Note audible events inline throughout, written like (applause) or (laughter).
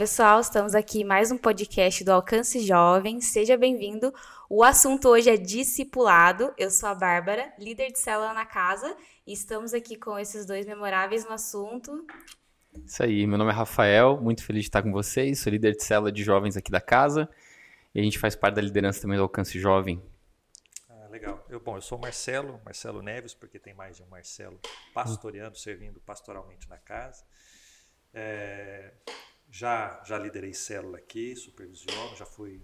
pessoal, estamos aqui mais um podcast do Alcance Jovem. Seja bem-vindo. O assunto hoje é discipulado. Eu sou a Bárbara, líder de célula na casa, e estamos aqui com esses dois memoráveis no assunto. Isso aí, meu nome é Rafael, muito feliz de estar com vocês, sou líder de célula de jovens aqui da casa, e a gente faz parte da liderança também do Alcance Jovem. Ah, legal. Eu, bom, eu sou o Marcelo, Marcelo Neves, porque tem mais de um Marcelo pastoreando, servindo pastoralmente na casa. É, já, já liderei célula aqui, supervisiono, já fui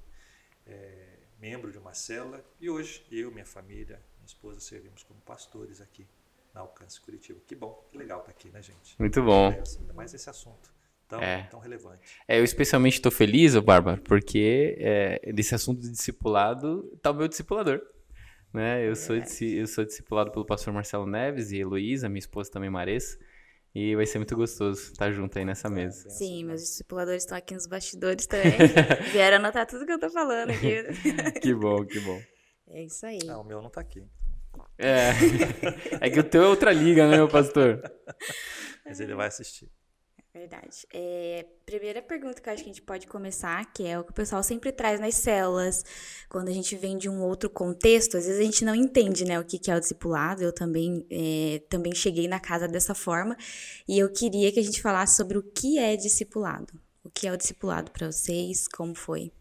é, membro de uma célula e hoje eu, minha família, minha esposa servimos como pastores aqui na Alcance Curitiba. Que bom, que legal estar tá aqui, né, gente? Muito bom. É, ainda mais esse assunto tão, é. tão relevante. É, eu especialmente estou feliz, Bárbara, porque é, desse assunto de discipulado está o meu discipulador. Né? Eu, sou, eu sou discipulado pelo pastor Marcelo Neves e Heloísa, minha esposa também Maressa. E vai ser muito gostoso estar junto aí nessa mesa. Sim, meus discipuladores estão aqui nos bastidores também. (laughs) Vieram anotar tudo que eu tô falando aqui. (laughs) que bom, que bom. É isso aí. Ah, o meu não tá aqui. É. É que o teu é outra liga, né, meu pastor? Mas ele vai assistir. Verdade. É, primeira pergunta que eu acho que a gente pode começar, que é o que o pessoal sempre traz nas células, quando a gente vem de um outro contexto, às vezes a gente não entende né, o que, que é o discipulado. Eu também, é, também cheguei na casa dessa forma, e eu queria que a gente falasse sobre o que é discipulado. O que é o discipulado para vocês? Como foi?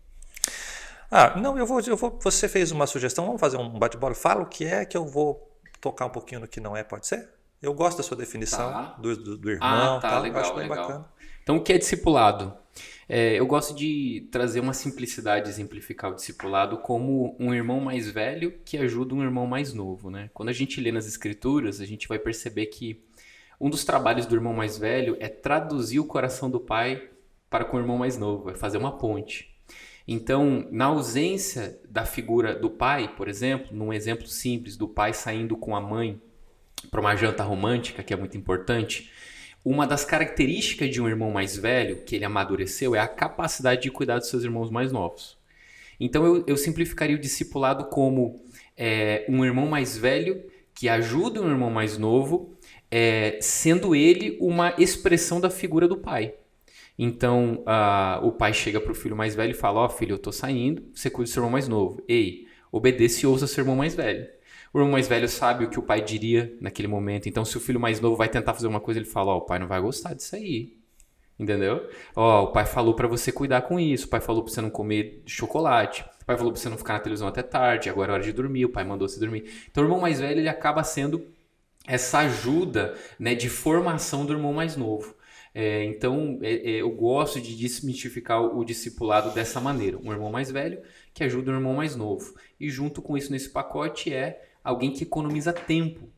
Ah, não, eu vou, eu vou. Você fez uma sugestão, vamos fazer um bate-bola. Fala o que é que eu vou tocar um pouquinho no que não é, pode ser? Eu gosto da sua definição tá. do, do, do, irmão. Ah, tá, tal, legal, acho legal. bacana. Então, o que é discipulado? É, eu gosto de trazer uma simplicidade, exemplificar o discipulado como um irmão mais velho que ajuda um irmão mais novo. Né? Quando a gente lê nas escrituras, a gente vai perceber que um dos trabalhos do irmão mais velho é traduzir o coração do pai para com o irmão mais novo, é fazer uma ponte. Então, na ausência da figura do pai, por exemplo, num exemplo simples do pai saindo com a mãe para uma janta romântica, que é muito importante, uma das características de um irmão mais velho, que ele amadureceu, é a capacidade de cuidar dos seus irmãos mais novos. Então eu, eu simplificaria o discipulado como é, um irmão mais velho que ajuda um irmão mais novo, é, sendo ele uma expressão da figura do pai. Então uh, o pai chega para o filho mais velho e fala: Ó, oh, filho, eu tô saindo, você cuida do seu irmão mais novo. Ei, obedeça e ouça seu irmão mais velho. O irmão mais velho sabe o que o pai diria naquele momento. Então, se o filho mais novo vai tentar fazer uma coisa, ele fala: Ó, oh, o pai não vai gostar disso aí. Entendeu? Ó, oh, o pai falou para você cuidar com isso. O pai falou pra você não comer chocolate. O pai falou pra você não ficar na televisão até tarde. Agora é hora de dormir. O pai mandou você dormir. Então, o irmão mais velho ele acaba sendo essa ajuda né, de formação do irmão mais novo. É, então, é, é, eu gosto de desmistificar o, o discipulado dessa maneira. Um irmão mais velho que ajuda um irmão mais novo. E junto com isso, nesse pacote, é alguém que economiza tempo.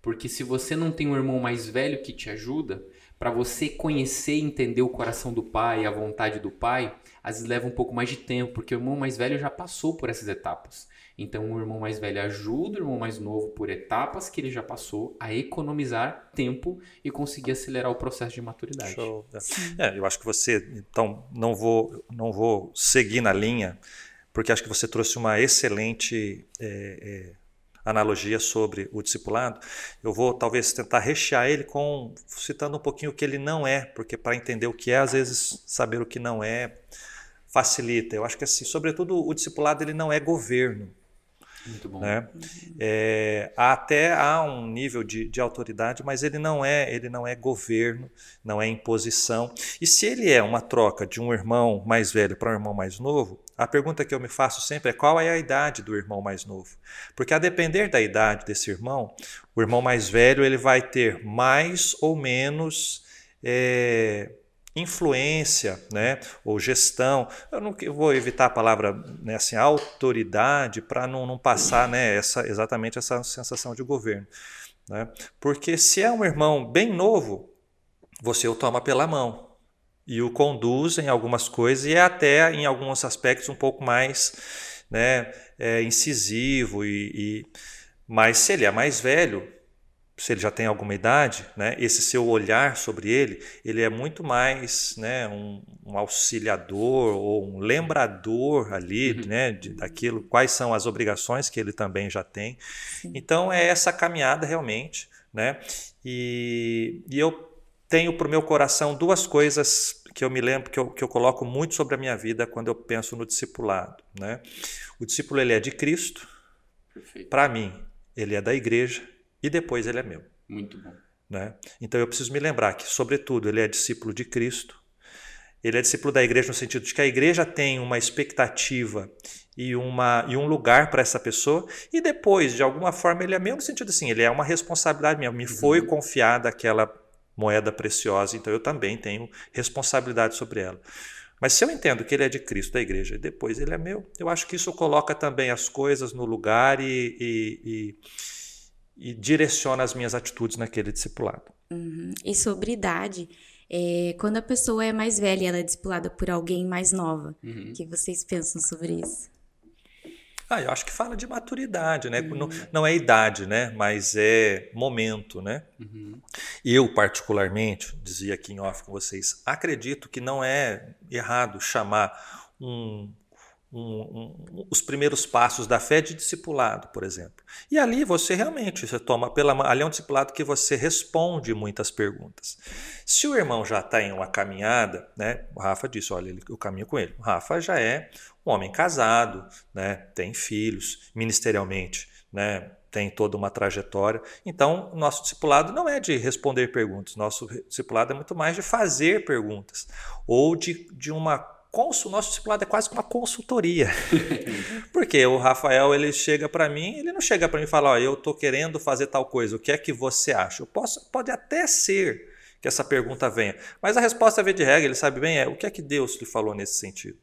Porque se você não tem um irmão mais velho que te ajuda, para você conhecer e entender o coração do pai, a vontade do pai, às vezes leva um pouco mais de tempo, porque o irmão mais velho já passou por essas etapas. Então, o irmão mais velho ajuda o irmão mais novo por etapas que ele já passou a economizar tempo e conseguir acelerar o processo de maturidade. Show. É, eu acho que você, então, não vou, não vou seguir na linha, porque acho que você trouxe uma excelente é, é, analogia sobre o discipulado, eu vou talvez tentar rechear ele com citando um pouquinho o que ele não é, porque para entender o que é, às vezes saber o que não é facilita. Eu acho que assim, sobretudo o discipulado ele não é governo. Muito bom. Né? É, até há um nível de, de autoridade, mas ele não é ele não é governo, não é imposição. E se ele é uma troca de um irmão mais velho para um irmão mais novo, a pergunta que eu me faço sempre é qual é a idade do irmão mais novo? Porque a depender da idade desse irmão, o irmão mais velho ele vai ter mais ou menos é, influência, né, ou gestão. Eu não eu vou evitar a palavra né, assim, autoridade para não, não passar né, essa, exatamente essa sensação de governo. Né? Porque se é um irmão bem novo, você o toma pela mão e o conduz em algumas coisas e é até em alguns aspectos um pouco mais né, é, incisivo e, e mas se ele é mais velho se ele já tem alguma idade, né, esse seu olhar sobre ele, ele é muito mais né, um, um auxiliador ou um lembrador ali uhum. né, de, daquilo, quais são as obrigações que ele também já tem. Sim. Então é essa caminhada realmente. Né, e, e eu tenho para o meu coração duas coisas que eu me lembro, que eu, que eu coloco muito sobre a minha vida quando eu penso no discipulado. Né? O discípulo ele é de Cristo, para mim, ele é da igreja e depois ele é meu. Muito bom. Né? Então eu preciso me lembrar que, sobretudo, ele é discípulo de Cristo, ele é discípulo da igreja no sentido de que a igreja tem uma expectativa e, uma, e um lugar para essa pessoa, e depois, de alguma forma, ele é meu no sentido assim, ele é uma responsabilidade minha, me foi uhum. confiada aquela moeda preciosa, então eu também tenho responsabilidade sobre ela. Mas se eu entendo que ele é de Cristo, da igreja, e depois ele é meu, eu acho que isso coloca também as coisas no lugar e, e, e, e direciona as minhas atitudes naquele discipulado. Uhum. E sobre idade, é, quando a pessoa é mais velha, ela é discipulada por alguém mais nova. O uhum. que vocês pensam sobre isso? Ah, eu acho que fala de maturidade, né? Uhum. Não, não, é idade, né? Mas é momento, né? Uhum. Eu, particularmente, dizia aqui em off com vocês, acredito que não é errado chamar um, um, um, os primeiros passos da fé de discipulado, por exemplo. E ali você realmente você toma pela ali é um discipulado que você responde muitas perguntas. Se o irmão já está em uma caminhada, né? O Rafa disse, olha, ele, eu caminho com ele. O Rafa já é um homem casado, né? Tem filhos, ministerialmente, né? Tem toda uma trajetória. Então, nosso discipulado não é de responder perguntas. Nosso discipulado é muito mais de fazer perguntas ou de, de uma o nosso discipulado é quase uma consultoria. (laughs) Porque o Rafael, ele chega para mim, ele não chega para mim e fala, ó, eu estou querendo fazer tal coisa, o que é que você acha? Eu posso, pode até ser que essa pergunta venha, mas a resposta vem de regra, ele sabe bem, é o que é que Deus lhe falou nesse sentido?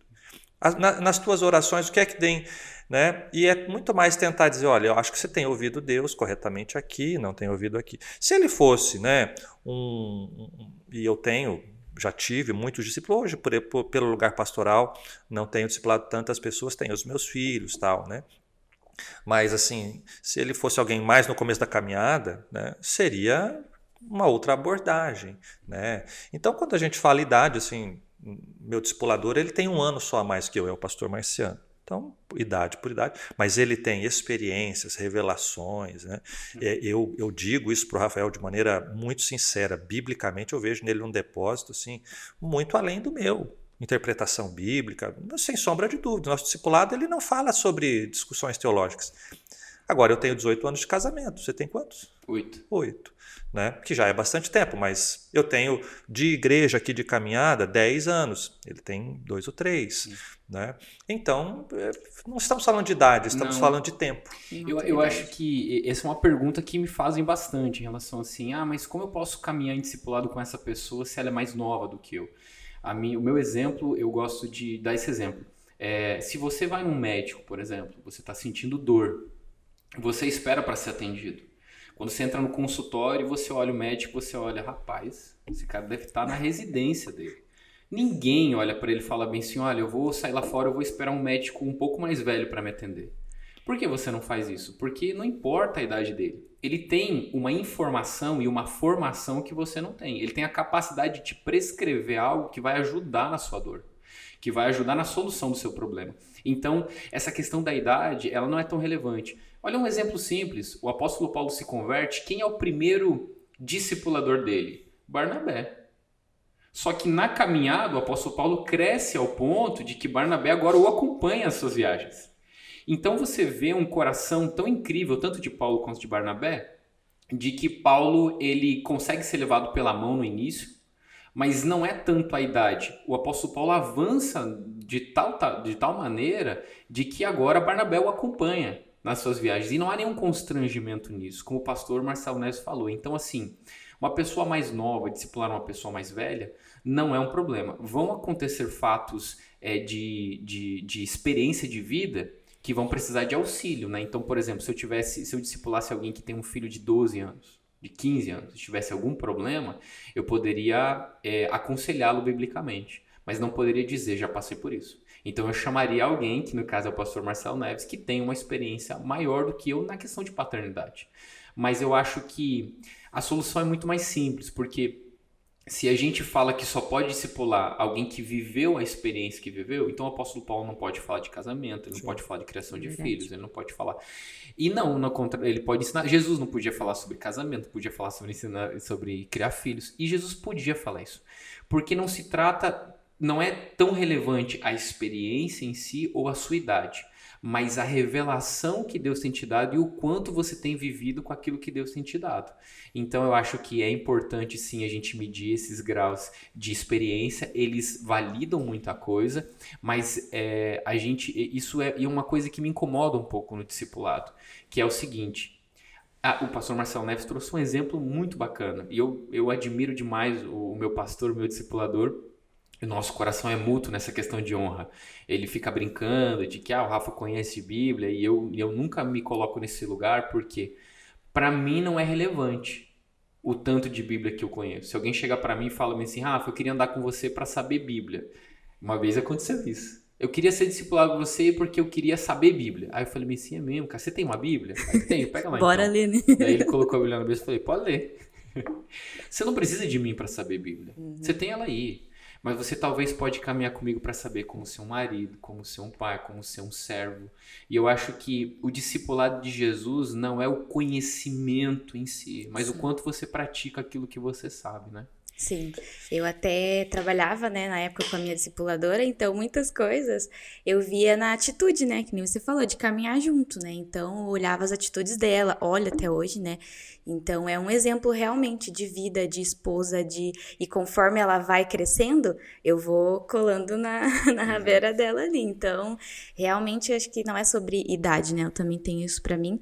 Nas tuas orações, o que é que tem, né? E é muito mais tentar dizer, olha, eu acho que você tem ouvido Deus corretamente aqui, não tem ouvido aqui. Se ele fosse, né, um, um e eu tenho já tive muitos discípulos, hoje por, por, pelo lugar pastoral não tenho discipulado tantas pessoas, tenho os meus filhos tal, né? Mas assim, se ele fosse alguém mais no começo da caminhada, né, seria uma outra abordagem, né? Então quando a gente fala idade, assim, meu discipulador ele tem um ano só a mais que eu, é o pastor Marciano. Então, idade por idade, mas ele tem experiências, revelações. Né? É, eu, eu digo isso para o Rafael de maneira muito sincera. Biblicamente, eu vejo nele um depósito assim, muito além do meu. Interpretação bíblica, sem sombra de dúvida. Nosso discipulado ele não fala sobre discussões teológicas. Agora, eu tenho 18 anos de casamento. Você tem quantos? Oito. Oito né? que já é bastante tempo, mas eu tenho de igreja aqui de caminhada 10 anos, ele tem dois ou três. Né? Então, é, não estamos falando de idade, estamos não. falando de tempo. Eu, eu acho que essa é uma pergunta que me fazem bastante em relação assim, ah, mas como eu posso caminhar em discipulado com essa pessoa se ela é mais nova do que eu? A mim, o meu exemplo, eu gosto de dar esse exemplo. É, se você vai num médico, por exemplo, você está sentindo dor, você espera para ser atendido. Quando você entra no consultório, você olha o médico, você olha, rapaz, esse cara deve estar na residência dele. Ninguém olha para ele e fala bem assim, olha, eu vou sair lá fora, eu vou esperar um médico um pouco mais velho para me atender. Por que você não faz isso? Porque não importa a idade dele. Ele tem uma informação e uma formação que você não tem. Ele tem a capacidade de te prescrever algo que vai ajudar na sua dor, que vai ajudar na solução do seu problema. Então, essa questão da idade, ela não é tão relevante. Olha um exemplo simples. O apóstolo Paulo se converte. Quem é o primeiro discipulador dele? Barnabé. Só que na caminhada, o apóstolo Paulo cresce ao ponto de que Barnabé agora o acompanha nas suas viagens. Então você vê um coração tão incrível, tanto de Paulo quanto de Barnabé, de que Paulo ele consegue ser levado pela mão no início, mas não é tanto a idade. O apóstolo Paulo avança de tal, de tal maneira de que agora Barnabé o acompanha nas suas viagens. E não há nenhum constrangimento nisso, como o pastor Marcelo Neves falou. Então, assim, uma pessoa mais nova discipular uma pessoa mais velha não é um problema. Vão acontecer fatos é, de, de, de experiência de vida que vão precisar de auxílio, né? Então, por exemplo, se eu tivesse, se eu discipulasse alguém que tem um filho de 12 anos, de 15 anos, se tivesse algum problema, eu poderia é, aconselhá-lo biblicamente, mas não poderia dizer, já passei por isso. Então eu chamaria alguém, que no caso é o pastor Marcelo Neves, que tem uma experiência maior do que eu na questão de paternidade. Mas eu acho que a solução é muito mais simples, porque se a gente fala que só pode discipular alguém que viveu a experiência que viveu, então o apóstolo Paulo não pode falar de casamento, ele Sim. não pode falar de criação de Verdade. filhos, ele não pode falar. E não, na contra, ele pode ensinar. Jesus não podia falar sobre casamento, podia falar sobre ensinar, sobre criar filhos, e Jesus podia falar isso, porque não se trata, não é tão relevante a experiência em si ou a sua idade mas a revelação que Deus tem te dado e o quanto você tem vivido com aquilo que Deus tem te dado. Então eu acho que é importante sim a gente medir esses graus de experiência, eles validam muita coisa, mas é, a gente isso é, é uma coisa que me incomoda um pouco no discipulado, que é o seguinte. Ah, o pastor Marcelo Neves trouxe um exemplo muito bacana. E eu, eu admiro demais o, o meu pastor, o meu discipulador, nosso coração é mútuo nessa questão de honra. Ele fica brincando de que ah, o Rafa conhece Bíblia e eu, eu nunca me coloco nesse lugar porque para mim não é relevante o tanto de Bíblia que eu conheço. Se alguém chegar para mim e fala assim, Rafa, eu queria andar com você para saber Bíblia. Uma vez aconteceu isso. Eu queria ser discipulado com você porque eu queria saber Bíblia. Aí eu falei assim, é mesmo, cara, você tem uma Bíblia? Aí tem, pega lá Bora então. ler, né? Daí ele colocou a Bíblia na (laughs) mesa e falei, pode ler. (laughs) você não precisa de mim para saber Bíblia. Uhum. Você tem ela aí. Mas você talvez pode caminhar comigo para saber como ser um marido, como ser um pai, como ser um servo. E eu acho que o discipulado de Jesus não é o conhecimento em si, mas Sim. o quanto você pratica aquilo que você sabe, né? Sim, eu até trabalhava, né, na época com a minha discipuladora, então muitas coisas eu via na atitude, né, que nem você falou, de caminhar junto, né, então eu olhava as atitudes dela, olha até hoje, né, então é um exemplo realmente de vida, de esposa, de e conforme ela vai crescendo, eu vou colando na, (laughs) na uhum. rabeira dela ali, então realmente acho que não é sobre idade, né, eu também tenho isso para mim,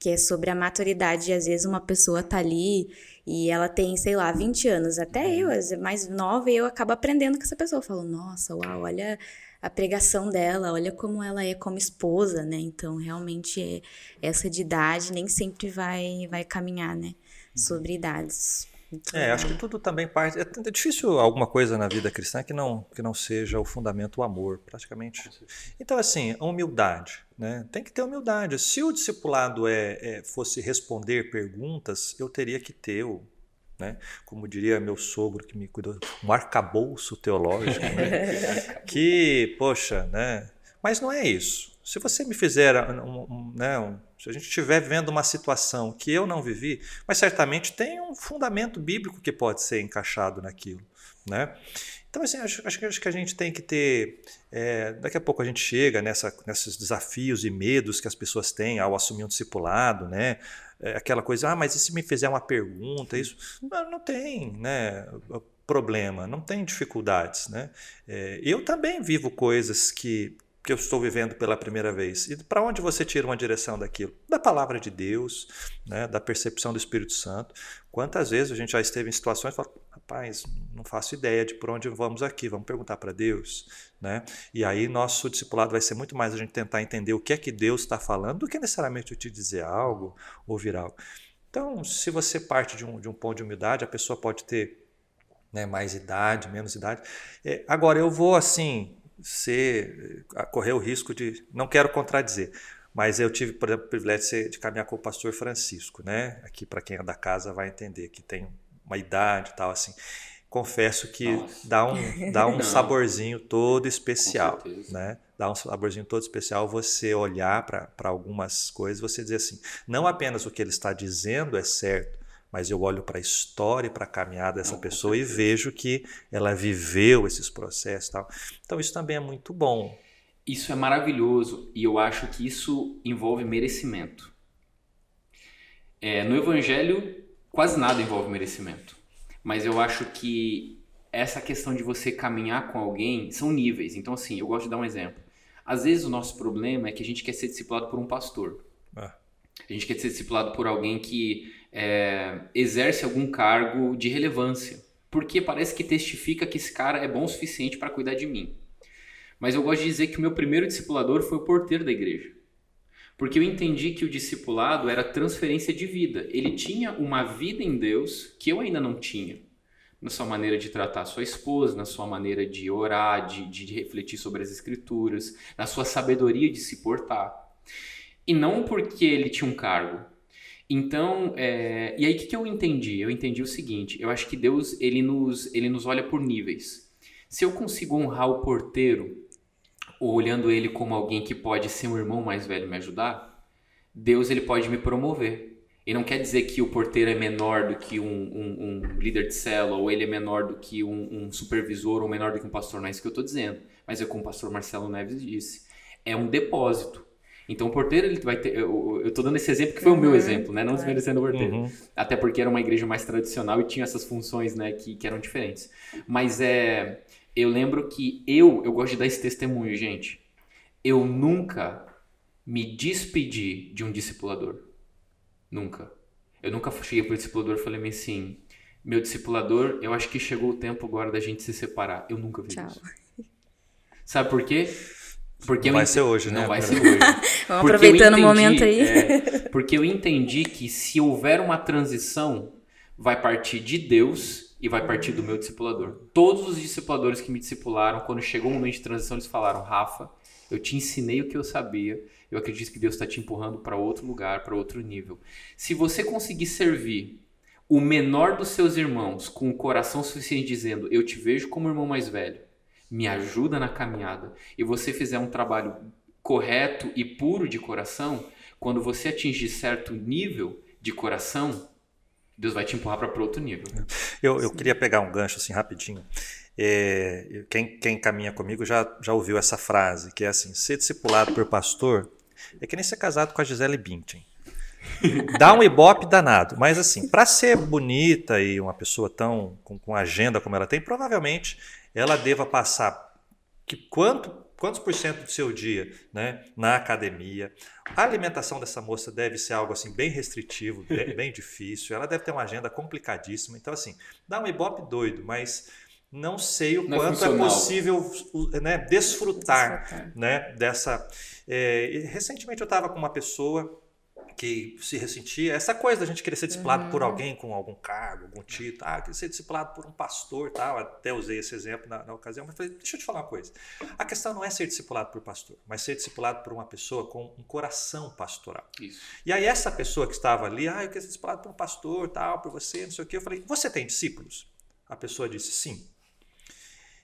que é sobre a maturidade, às vezes uma pessoa tá ali e ela tem, sei lá, 20 anos. Até uhum. eu, mais nova, e eu acabo aprendendo com essa pessoa. Eu falo, nossa, uau, olha a pregação dela, olha como ela é como esposa, né? Então, realmente, é, essa de idade nem sempre vai, vai caminhar, né? Uhum. Sobre idades. É, acho que tudo também parte. É, é difícil alguma coisa na vida cristã que não, que não seja o fundamento o amor, praticamente. Então, assim, a humildade. Né? Tem que ter humildade. Se o discipulado é, é, fosse responder perguntas, eu teria que ter o, né? Como diria meu sogro que me cuidou, um arcabouço teológico, né? (laughs) que, poxa, né? Mas não é isso. Se você me fizer um, um, né, um, se a gente estiver vivendo uma situação que eu não vivi, mas certamente tem um fundamento bíblico que pode ser encaixado naquilo, né? Então, assim, acho, acho, que a gente tem que ter. É, daqui a pouco a gente chega nessa, nesses desafios e medos que as pessoas têm ao assumir um discipulado, né? É, aquela coisa, ah, mas e se me fizer uma pergunta? Isso não, não tem, né? Problema, não tem dificuldades, né? É, eu também vivo coisas que que eu estou vivendo pela primeira vez. E para onde você tira uma direção daquilo? Da palavra de Deus, né, da percepção do Espírito Santo. Quantas vezes a gente já esteve em situações e fala, rapaz, não faço ideia de por onde vamos aqui, vamos perguntar para Deus. Né? E aí nosso discipulado vai ser muito mais a gente tentar entender o que é que Deus está falando do que necessariamente eu te dizer algo, ouvir algo. Então, se você parte de um, de um ponto de humildade, a pessoa pode ter né, mais idade, menos idade. É, agora, eu vou assim, ser, correr o risco de. Não quero contradizer, mas eu tive, por exemplo, o privilégio de, caminhar com o pastor Francisco, né? Aqui, para quem é da casa, vai entender que tem uma idade e tal, assim. Confesso que dá um, dá um (laughs) saborzinho todo especial, né? Dá um saborzinho todo especial você olhar para algumas coisas, você dizer assim, não apenas o que ele está dizendo é certo, mas eu olho para a história e para a caminhada dessa pessoa e vejo que ela viveu esses processos tal. Então isso também é muito bom. Isso é maravilhoso e eu acho que isso envolve merecimento. É, no Evangelho, quase nada envolve merecimento. Mas eu acho que essa questão de você caminhar com alguém são níveis. Então, assim, eu gosto de dar um exemplo. Às vezes o nosso problema é que a gente quer ser discipulado por um pastor. Ah. A gente quer ser discipulado por alguém que é, exerce algum cargo de relevância, porque parece que testifica que esse cara é bom o suficiente para cuidar de mim. Mas eu gosto de dizer que o meu primeiro discipulador foi o porteiro da igreja. Porque eu entendi que o discipulado era transferência de vida. Ele tinha uma vida em Deus que eu ainda não tinha. Na sua maneira de tratar sua esposa, na sua maneira de orar, de, de refletir sobre as escrituras, na sua sabedoria de se portar. E não porque ele tinha um cargo, Então, é, e aí o que, que eu entendi? Eu entendi o seguinte, eu acho que Deus, ele nos, ele nos olha por níveis. Se eu consigo honrar o porteiro, olhando ele como alguém que pode ser um irmão mais velho me ajudar, Deus ele pode me promover. E não quer dizer que o porteiro é menor do que um, um, um líder de célula, ou ele é menor do que um, um, supervisor, ou menor do que um pastor. Não é isso que eu estou dizendo. Mas é como o pastor Marcelo Neves disse. É um depósito. Então o porteiro ele vai ter. Eu, estou dando esse exemplo que foi uhum, o meu uhum. exemplo, né? Não desmerecendo o porteiro. Uhum. Até porque era uma igreja mais tradicional e tinha essas funções, né, que, que eram diferentes. Mas é. Eu lembro que eu, eu gosto de dar esse testemunho, gente. Eu nunca me despedi de um discipulador. Nunca. Eu nunca cheguei pro discipulador e falei assim, meu discipulador, eu acho que chegou o tempo agora da gente se separar. Eu nunca vi Tchau. isso. Sabe por quê? Porque não vai ser hoje, né? Não vai ser hoje. Vamos (laughs) aproveitando o momento aí. É, porque eu entendi que se houver uma transição, vai partir de Deus e vai partir do meu discipulador. Todos os discipuladores que me discipularam, quando chegou o momento de transição, eles falaram: Rafa, eu te ensinei o que eu sabia. Eu acredito que Deus está te empurrando para outro lugar, para outro nível. Se você conseguir servir o menor dos seus irmãos com o coração suficiente dizendo: Eu te vejo como irmão mais velho me ajuda na caminhada, e você fizer um trabalho correto e puro de coração, quando você atingir certo nível de coração, Deus vai te empurrar para outro nível. Eu, eu queria pegar um gancho assim rapidinho. É, quem, quem caminha comigo já, já ouviu essa frase, que é assim: ser discipulado por pastor é que nem ser casado com a Gisele Bündchen. Dá um ibope danado, mas assim, para ser bonita e uma pessoa tão com, com agenda como ela tem, provavelmente ela deva passar que quanto, quantos por cento do seu dia né, na academia. A alimentação dessa moça deve ser algo assim bem restritivo, bem, (laughs) bem difícil. Ela deve ter uma agenda complicadíssima. Então, assim, dá um ibope doido, mas não sei o não é quanto é, é possível né, desfrutar, desfrutar. Né, dessa. É, recentemente eu estava com uma pessoa que se ressentia. Essa coisa da gente querer ser discipulado uhum. por alguém com algum cargo, algum título, ah, querer ser discipulado por um pastor, tal. Até usei esse exemplo na, na, ocasião, mas falei, deixa eu te falar uma coisa. A questão não é ser discipulado por pastor, mas ser discipulado por uma pessoa com um coração pastoral. Isso. E aí essa pessoa que estava ali, ah, eu quero ser discipulado por um pastor, tal, por você, não sei o quê. Eu falei, você tem discípulos? A pessoa disse, sim.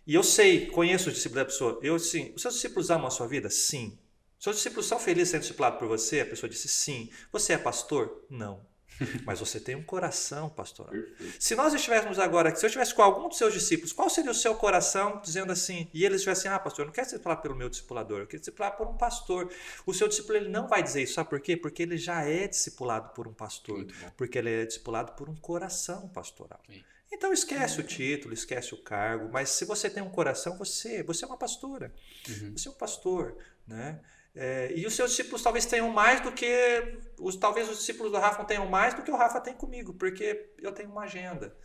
E eu sei, conheço os discípulos da pessoa. Eu, sim, os seus discípulos amam a sua vida? Sim. Seus discípulos são felizes sendo discipulados por você? A pessoa disse sim. Você é pastor? Não. (laughs) Mas você tem um coração pastoral. Se nós estivéssemos agora, se eu estivesse com algum dos seus discípulos, qual seria o seu coração dizendo assim? E eles estivessem, ah, pastor, eu não quero ser discipulado pelo meu discipulador, eu quero ser discipulado por um pastor. O seu discípulo ele não vai dizer isso, sabe por quê? Porque ele já é discipulado por um pastor, porque ele é discipulado por um coração pastoral. Sim. Então esquece o título, esquece o cargo, mas se você tem um coração, você, você é uma pastora, uhum. você é um pastor, né? É, e os seus discípulos talvez tenham mais do que. Os, talvez os discípulos do Rafa tenham mais do que o Rafa tem comigo, porque eu tenho uma agenda.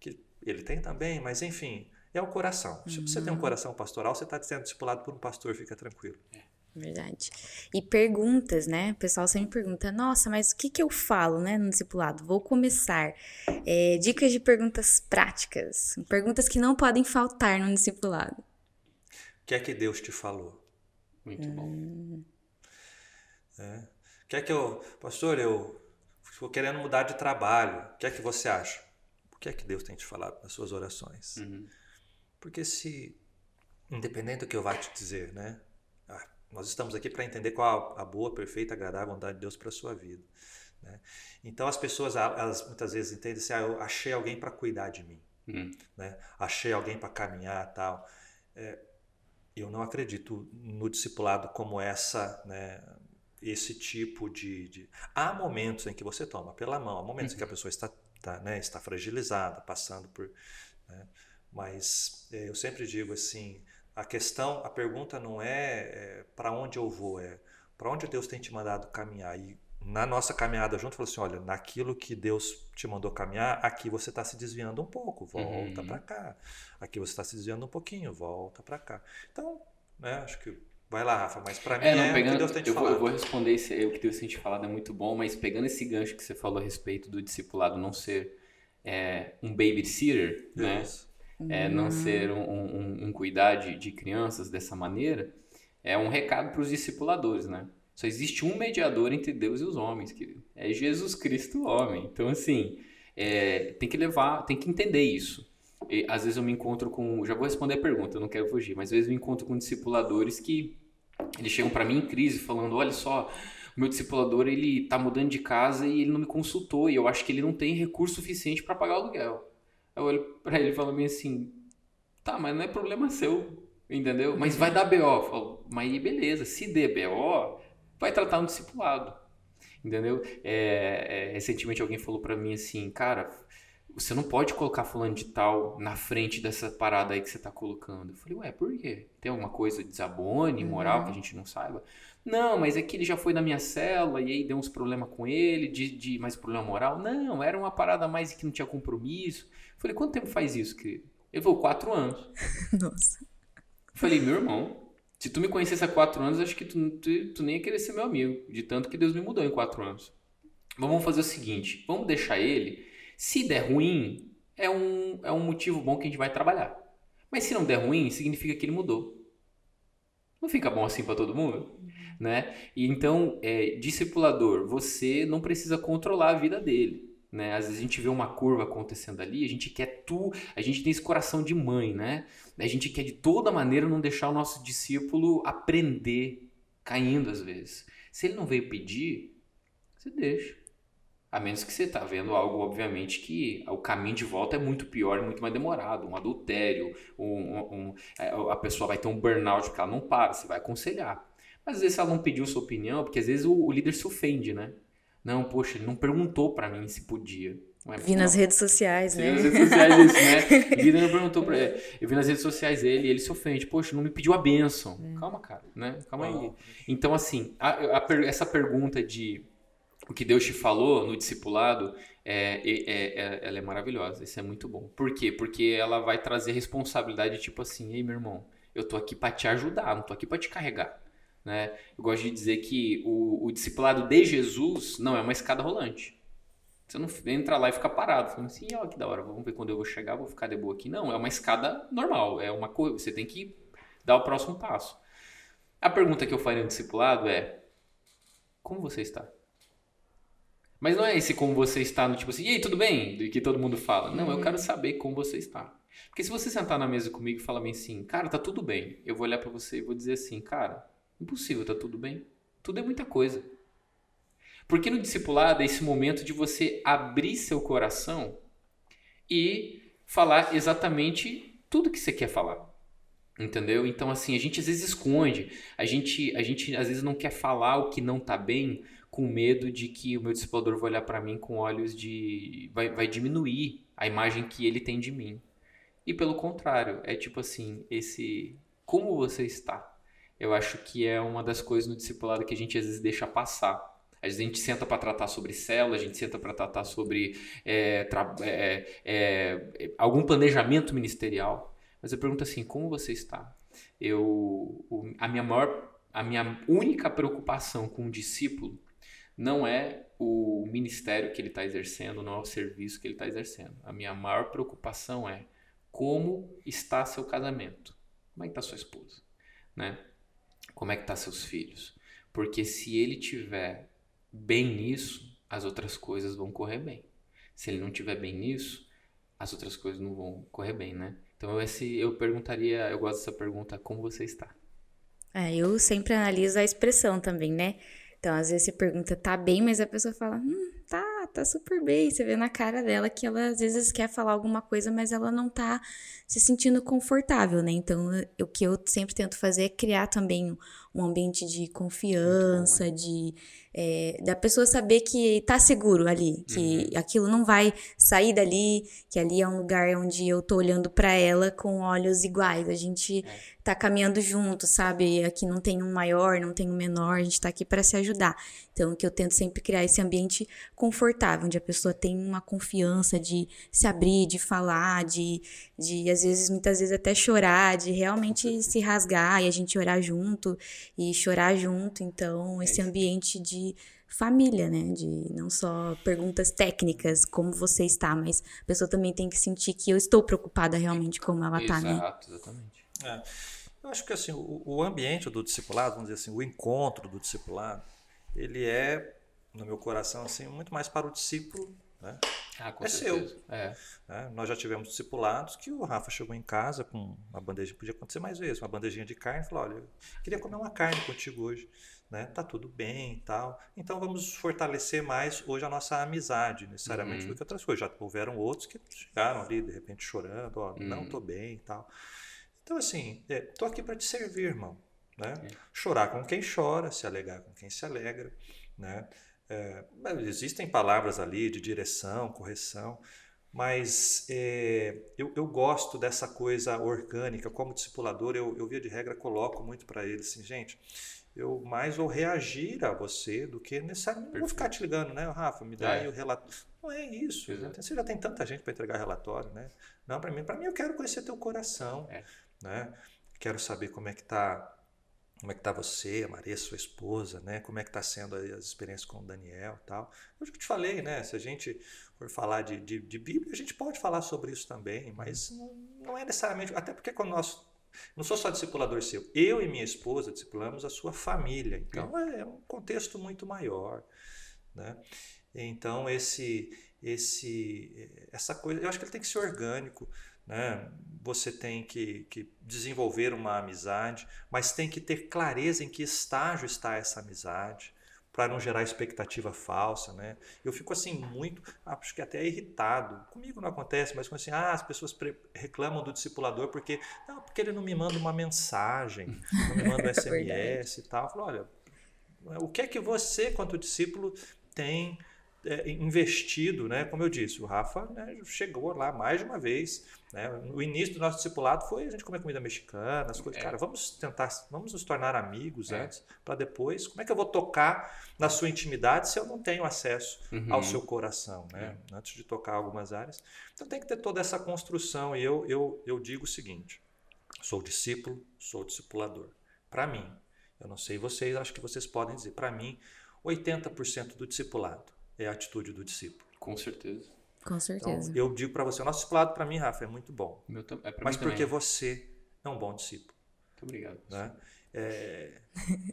Que ele tem também, mas enfim, é o coração. Se você tem um uhum. coração pastoral, você está sendo discipulado por um pastor, fica tranquilo. É. Verdade. E perguntas, né? O pessoal sempre pergunta: nossa, mas o que, que eu falo, né, no discipulado? Vou começar. É, dicas de perguntas práticas. Perguntas que não podem faltar no discipulado. O que é que Deus te falou? Muito bom. Hum. É. Quer que eu, pastor, eu estou querendo mudar de trabalho. O que é que você acha? O que é que Deus tem te falado nas suas orações? Uhum. Porque se, independente do que eu vá te dizer, né? Ah, nós estamos aqui para entender qual a boa, perfeita, agradável vontade de Deus para a sua vida. Né? Então as pessoas, elas muitas vezes entendem assim, ah, eu achei alguém para cuidar de mim. Uhum. Né? Achei alguém para caminhar tal. É, eu não acredito no discipulado como essa, né, esse tipo de, de, Há momentos em que você toma pela mão, há momentos uhum. em que a uhum. pessoa está, está, né, está fragilizada, passando por. Né, mas é, eu sempre digo assim: a questão, a pergunta não é, é para onde eu vou, é para onde Deus tem te mandado caminhar. E na nossa caminhada junto, falou assim: olha, naquilo que Deus te mandou caminhar, aqui você está se desviando um pouco, volta uhum. para cá. Aqui você está se desviando um pouquinho, volta para cá. Então, né, acho que. Vai lá, Rafa, mas para mim é, não, é pegando, o que Deus tem te eu vou, eu vou responder esse, o que Deus tem te falado é muito bom, mas pegando esse gancho que você falou a respeito do discipulado não ser é, um babysitter, né? É, não ser um, um, um cuidar de, de crianças dessa maneira, é um recado para os discipuladores, né? Só existe um mediador entre Deus e os homens, querido. É Jesus Cristo, homem. Então, assim, é, tem que levar, tem que entender isso. E, às vezes eu me encontro com. Já vou responder a pergunta, eu não quero fugir, mas às vezes eu me encontro com discipuladores que eles chegam para mim em crise falando: olha só, o meu discipulador ele tá mudando de casa e ele não me consultou e eu acho que ele não tem recurso suficiente para pagar o aluguel. Eu olho para ele e falo assim: tá, mas não é problema seu, entendeu? Mas vai dar BO. Eu falo, mas beleza, se der BO, vai tratar um discipulado. Entendeu? É, é, recentemente alguém falou para mim assim, cara, você não pode colocar fulano de tal na frente dessa parada aí que você tá colocando. Eu falei, ué, por quê? Tem alguma coisa de desabone, moral, uhum. que a gente não saiba? Não, mas é que ele já foi na minha célula e aí deu uns problemas com ele, de, de mais problema moral. Não, era uma parada mais que não tinha compromisso. Eu falei, quanto tempo faz isso, querido? Ele falou, quatro anos. (laughs) Nossa. Eu falei, meu irmão, se tu me conhecesse há quatro anos, acho que tu, tu, tu, nem ia querer ser meu amigo, de tanto que Deus me mudou em quatro anos. Mas vamos fazer o seguinte: vamos deixar ele. Se der ruim, é um, é um motivo bom que a gente vai trabalhar. Mas se não der ruim, significa que ele mudou. Não fica bom assim para todo mundo? Né? E então, é, discipulador, você não precisa controlar a vida dele. Né? Às vezes a gente vê uma curva acontecendo ali, a gente quer tu, a gente tem esse coração de mãe, né? A gente quer de toda maneira não deixar o nosso discípulo aprender caindo às vezes. Se ele não veio pedir, você deixa. A menos que você está vendo algo, obviamente, que o caminho de volta é muito pior, muito mais demorado. Um adultério, um, um, é, a pessoa vai ter um burnout porque ela não para, você vai aconselhar. Mas às vezes ela não pediu sua opinião, porque às vezes o, o líder se ofende, né? Não, poxa, ele não perguntou para mim se podia. É, vi nas redes sociais, né? Vi nas redes sociais isso, né? (laughs) Vida não perguntou pra ele. Eu vi nas redes sociais ele e ele se ofende. Poxa, não me pediu a bênção. É. Calma, cara, né? Calma aí. Então, assim, a, a, essa pergunta de o que Deus te falou no discipulado, é, é, é, ela é maravilhosa. Isso é muito bom. Por quê? Porque ela vai trazer responsabilidade, tipo assim, ei, meu irmão, eu tô aqui para te ajudar, não tô aqui para te carregar. Né? Eu gosto de dizer que o, o discipulado de Jesus não é uma escada rolante. Você não entra lá e fica parado, falando assim, ó, oh, que da hora, vamos ver quando eu vou chegar, vou ficar de boa aqui. Não, é uma escada normal, é uma coisa, você tem que dar o próximo passo. A pergunta que eu faria no discipulado é: como você está? Mas não é esse como você está no tipo assim, e aí, tudo bem? Do que todo mundo fala. Não, eu quero uhum. saber como você está. Porque se você sentar na mesa comigo e falar bem assim, cara, tá tudo bem. Eu vou olhar para você e vou dizer assim, cara, Impossível, tá tudo bem. Tudo é muita coisa. Porque no discipulado é esse momento de você abrir seu coração e falar exatamente tudo que você quer falar. Entendeu? Então, assim, a gente às vezes esconde, a gente, a gente às vezes não quer falar o que não tá bem, com medo de que o meu discipulador vai olhar para mim com olhos de. Vai, vai diminuir a imagem que ele tem de mim. E pelo contrário, é tipo assim: esse. Como você está? Eu acho que é uma das coisas no discipulado que a gente às vezes deixa passar. Às vezes a gente senta para tratar sobre célula, a gente senta para tratar sobre é, é, é, algum planejamento ministerial. Mas eu pergunto assim, como você está? Eu, a minha maior, a minha única preocupação com o discípulo não é o ministério que ele está exercendo, não é o serviço que ele está exercendo. A minha maior preocupação é como está seu casamento, como é está sua esposa, né? Como é que tá seus filhos? Porque se ele tiver bem nisso, as outras coisas vão correr bem. Se ele não tiver bem nisso, as outras coisas não vão correr bem, né? Então esse eu perguntaria, eu gosto dessa pergunta, como você está? É, eu sempre analiso a expressão também, né? Então, às vezes você pergunta, tá bem, mas a pessoa fala, hum, tá, super bem. Você vê na cara dela que ela às vezes quer falar alguma coisa, mas ela não tá se sentindo confortável, né? Então, o que eu sempre tento fazer é criar também um ambiente de confiança, de é, da pessoa saber que tá seguro ali, que uhum. aquilo não vai sair dali, que ali é um lugar onde eu tô olhando para ela com olhos iguais. A gente é. tá caminhando junto, sabe? Aqui não tem um maior, não tem um menor, a gente tá aqui para se ajudar. Então, que eu tento sempre criar esse ambiente confortável, onde a pessoa tem uma confiança de se abrir, de falar, de, de às vezes, muitas vezes até chorar, de realmente se rasgar e a gente orar junto e chorar junto. Então, esse ambiente de família, né? De não só perguntas técnicas, como você está, mas a pessoa também tem que sentir que eu estou preocupada realmente como ela está, né? Exato, exatamente. É. Eu acho que assim, o, o ambiente do discipulado, vamos dizer assim, o encontro do discipulado, ele é, no meu coração, assim, muito mais para o discípulo né? Ah, é certeza. seu. É. Né? Nós já tivemos discipulados que o Rafa chegou em casa com uma bandeja, podia acontecer mais vezes, uma bandejinha de carne falou: Olha, queria comer uma carne contigo hoje. Né? Tá tudo bem e tal. Então vamos fortalecer mais hoje a nossa amizade, necessariamente, Uhum. do que outras coisas. Já houveram outros que chegaram ali, de repente, chorando: Ó, não Uhum. tô bem e tal. Então, assim, é, tô aqui para te servir, irmão. Né? É. Chorar com quem chora, se alegar com quem se alegra. Né? É, mas existem palavras ali de direção, correção, mas é, eu, eu gosto dessa coisa orgânica. Como discipulador, eu, eu via de regra, coloco muito para eles assim, gente. Eu mais vou reagir a você do que necessariamente. Não vou ficar te ligando, né, Rafa? Me dá É. aí o relatório. Não é isso. Exato. Você já tem tanta gente para entregar relatório, né? Não, para mim, para mim eu quero conhecer teu coração, É. né? Quero saber como é que tá como é que tá você, a Maria, sua esposa, né? Como é que tá sendo as experiências com o Daniel tal. Eu já te falei, né? Se a gente for falar de, de, de Bíblia, a gente pode falar sobre isso também, mas não, não é necessariamente, até porque quando nós não sou só discipulador seu, eu e minha esposa discipulamos a sua família, então é, é um contexto muito maior, né? Então esse esse essa coisa, eu acho que ele tem que ser orgânico, né? Você tem que, que desenvolver uma amizade, mas tem que ter clareza em que estágio está essa amizade, para não gerar expectativa falsa, né? Eu fico assim muito, acho que até irritado. Comigo não acontece, mas assim, ah, as pessoas reclamam do discipulador porque não, porque ele não me manda uma mensagem, não me manda um (laughs) SMS e tal. Eu falo, olha, o que é que você, quanto discípulo, tem é, investido, né? Como eu disse, o Rafa né, chegou lá mais de uma vez. Né? O início do nosso discipulado foi a gente comer comida mexicana, as coisas. É. Cara, vamos tentar, vamos nos tornar amigos É. antes, para depois. Como é que eu vou tocar na sua intimidade se eu não tenho acesso Uhum. ao seu coração, né? Antes de tocar algumas áreas. Então tem que ter toda essa construção. E eu, eu, eu digo o seguinte: sou discípulo, sou discipulador. Para mim, eu não sei vocês, acho que vocês podem dizer, para mim, 80% do discipulado é a atitude do discípulo. Com certeza. Com Então, certeza. eu digo para você, o nosso discipulado para mim, Rafa, é muito bom. Meu é Mas mim também. porque você é um bom discípulo. Muito obrigado. Né? É,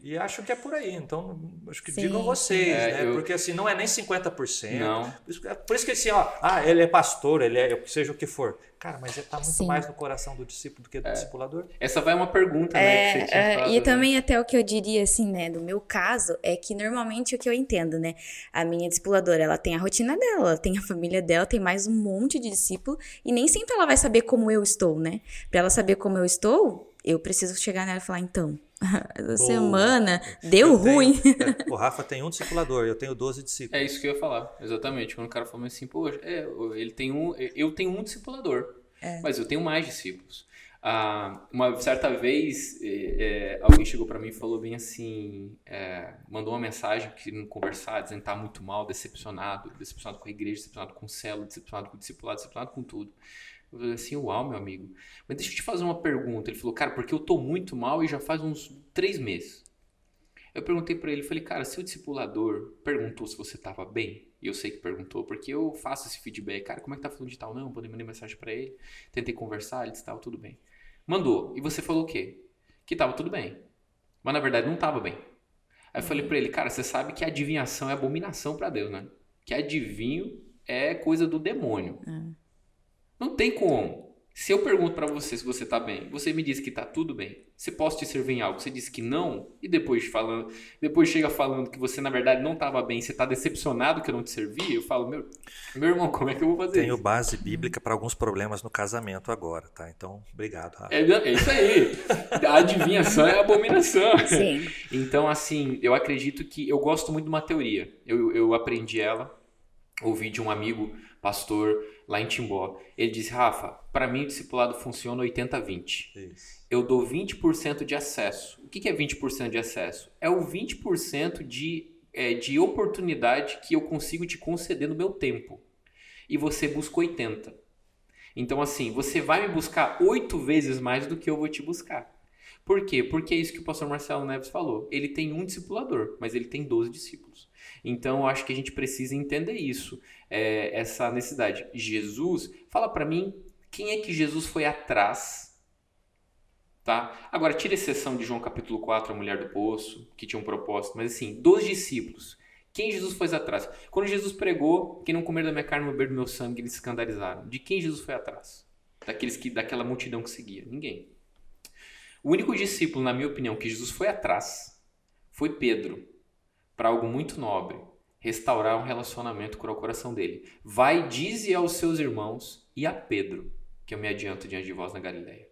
e acho que é por aí. Então, acho que Sim, digam vocês, É, né? eu- Porque assim, não é nem 50%. Não. Por isso, é por isso que assim, ó, ah, ele é pastor, ele é, seja o que for. Cara, mas está muito Sim. mais no coração do discípulo do que do discipulador. Essa vai uma pergunta, né? Que você tinha É, é, falado, e né? também até o que eu diria assim, né, do meu caso, é que normalmente o que eu entendo, né, a minha discipuladora, ela tem a rotina dela, ela tem a família dela, tem mais um monte de discípulo, e nem sempre ela vai saber como eu estou, né? Pra ela saber como eu estou, eu preciso chegar nela e falar, então, (laughs) essa semana deu Eu tenho- ruim. (laughs) é, (laughs) o Rafa tem um discipulador, eu tenho 12 discípulos. É isso que eu ia falar, exatamente. Quando o cara falou assim, pô, é, ele tem um, eu tenho um discipulador, É. mas eu tenho mais discípulos. Ah, uma certa vez, é, é, alguém chegou pra mim e falou bem assim, é, mandou uma mensagem querendo conversar, dizendo que tá muito mal, decepcionado, decepcionado com a igreja, decepcionado com o celo, decepcionado com o discipulado, decepcionado com tudo. Eu falei assim, uau, meu amigo. Mas deixa eu te fazer uma pergunta. Ele falou, cara, porque eu tô muito mal e já faz uns três meses. Eu perguntei pra ele, falei, cara, seu discipulador perguntou se você tava bem? E eu sei que perguntou, porque eu faço esse feedback. Cara, como é que tá falando de tal? Não, eu mandei mensagem pra ele, tentei conversar, ele disse, tal, tudo bem. Mandou. E você falou o quê? Que tava tudo bem. Mas na verdade não tava bem. Aí eu falei pra ele, cara, você sabe que adivinhação é abominação pra Deus, né? Que adivinho é coisa do demônio. Não tem como. Se eu pergunto pra você se você tá bem, você me diz que tá tudo bem. Se posso te servir em algo, você diz que não, e depois falando, depois chega falando que você na verdade não tava bem, você tá decepcionado que eu não te servi, eu falo, meu, meu irmão, como é que eu vou fazer Tenho isso? base bíblica para alguns problemas no casamento agora, tá? Então, obrigado, Rafa. É, é isso aí. A adivinhação é abominação. Sim. Então, assim, eu acredito que eu gosto muito de uma teoria. Eu, eu aprendi ela, ouvi de um amigo pastor lá em Timbó. Ele disse: Rafa, para mim o discipulado funciona 80-20. Isso. Eu dou 20% de acesso. O que que é 20% de acesso? É o 20% de, é, de oportunidade que eu consigo te conceder no meu tempo. E você busca 80%. Então, assim, você vai me buscar oito vezes mais do que eu vou te buscar. Por quê? Porque é isso que o pastor Marcelo Neves falou. Ele tem um discipulador, mas ele tem 12 discípulos. Então, eu acho que a gente precisa entender isso, é, essa necessidade. Jesus, fala para mim, quem é que Jesus foi atrás Tá? Agora, tira a exceção de João capítulo 4, a mulher do poço, que tinha um propósito, mas assim, dos discípulos, quem Jesus foi atrás? Quando Jesus pregou, quem não comer da minha carne e beber do meu sangue, eles escandalizaram. De quem Jesus foi atrás? Daqueles que, daquela multidão que seguia? Ninguém. O único discípulo, na minha opinião, que Jesus foi atrás foi Pedro, para algo muito nobre, restaurar um relacionamento com o coração dele. Vai, dize aos seus irmãos e a Pedro, que eu me adianto diante de vós na Galileia.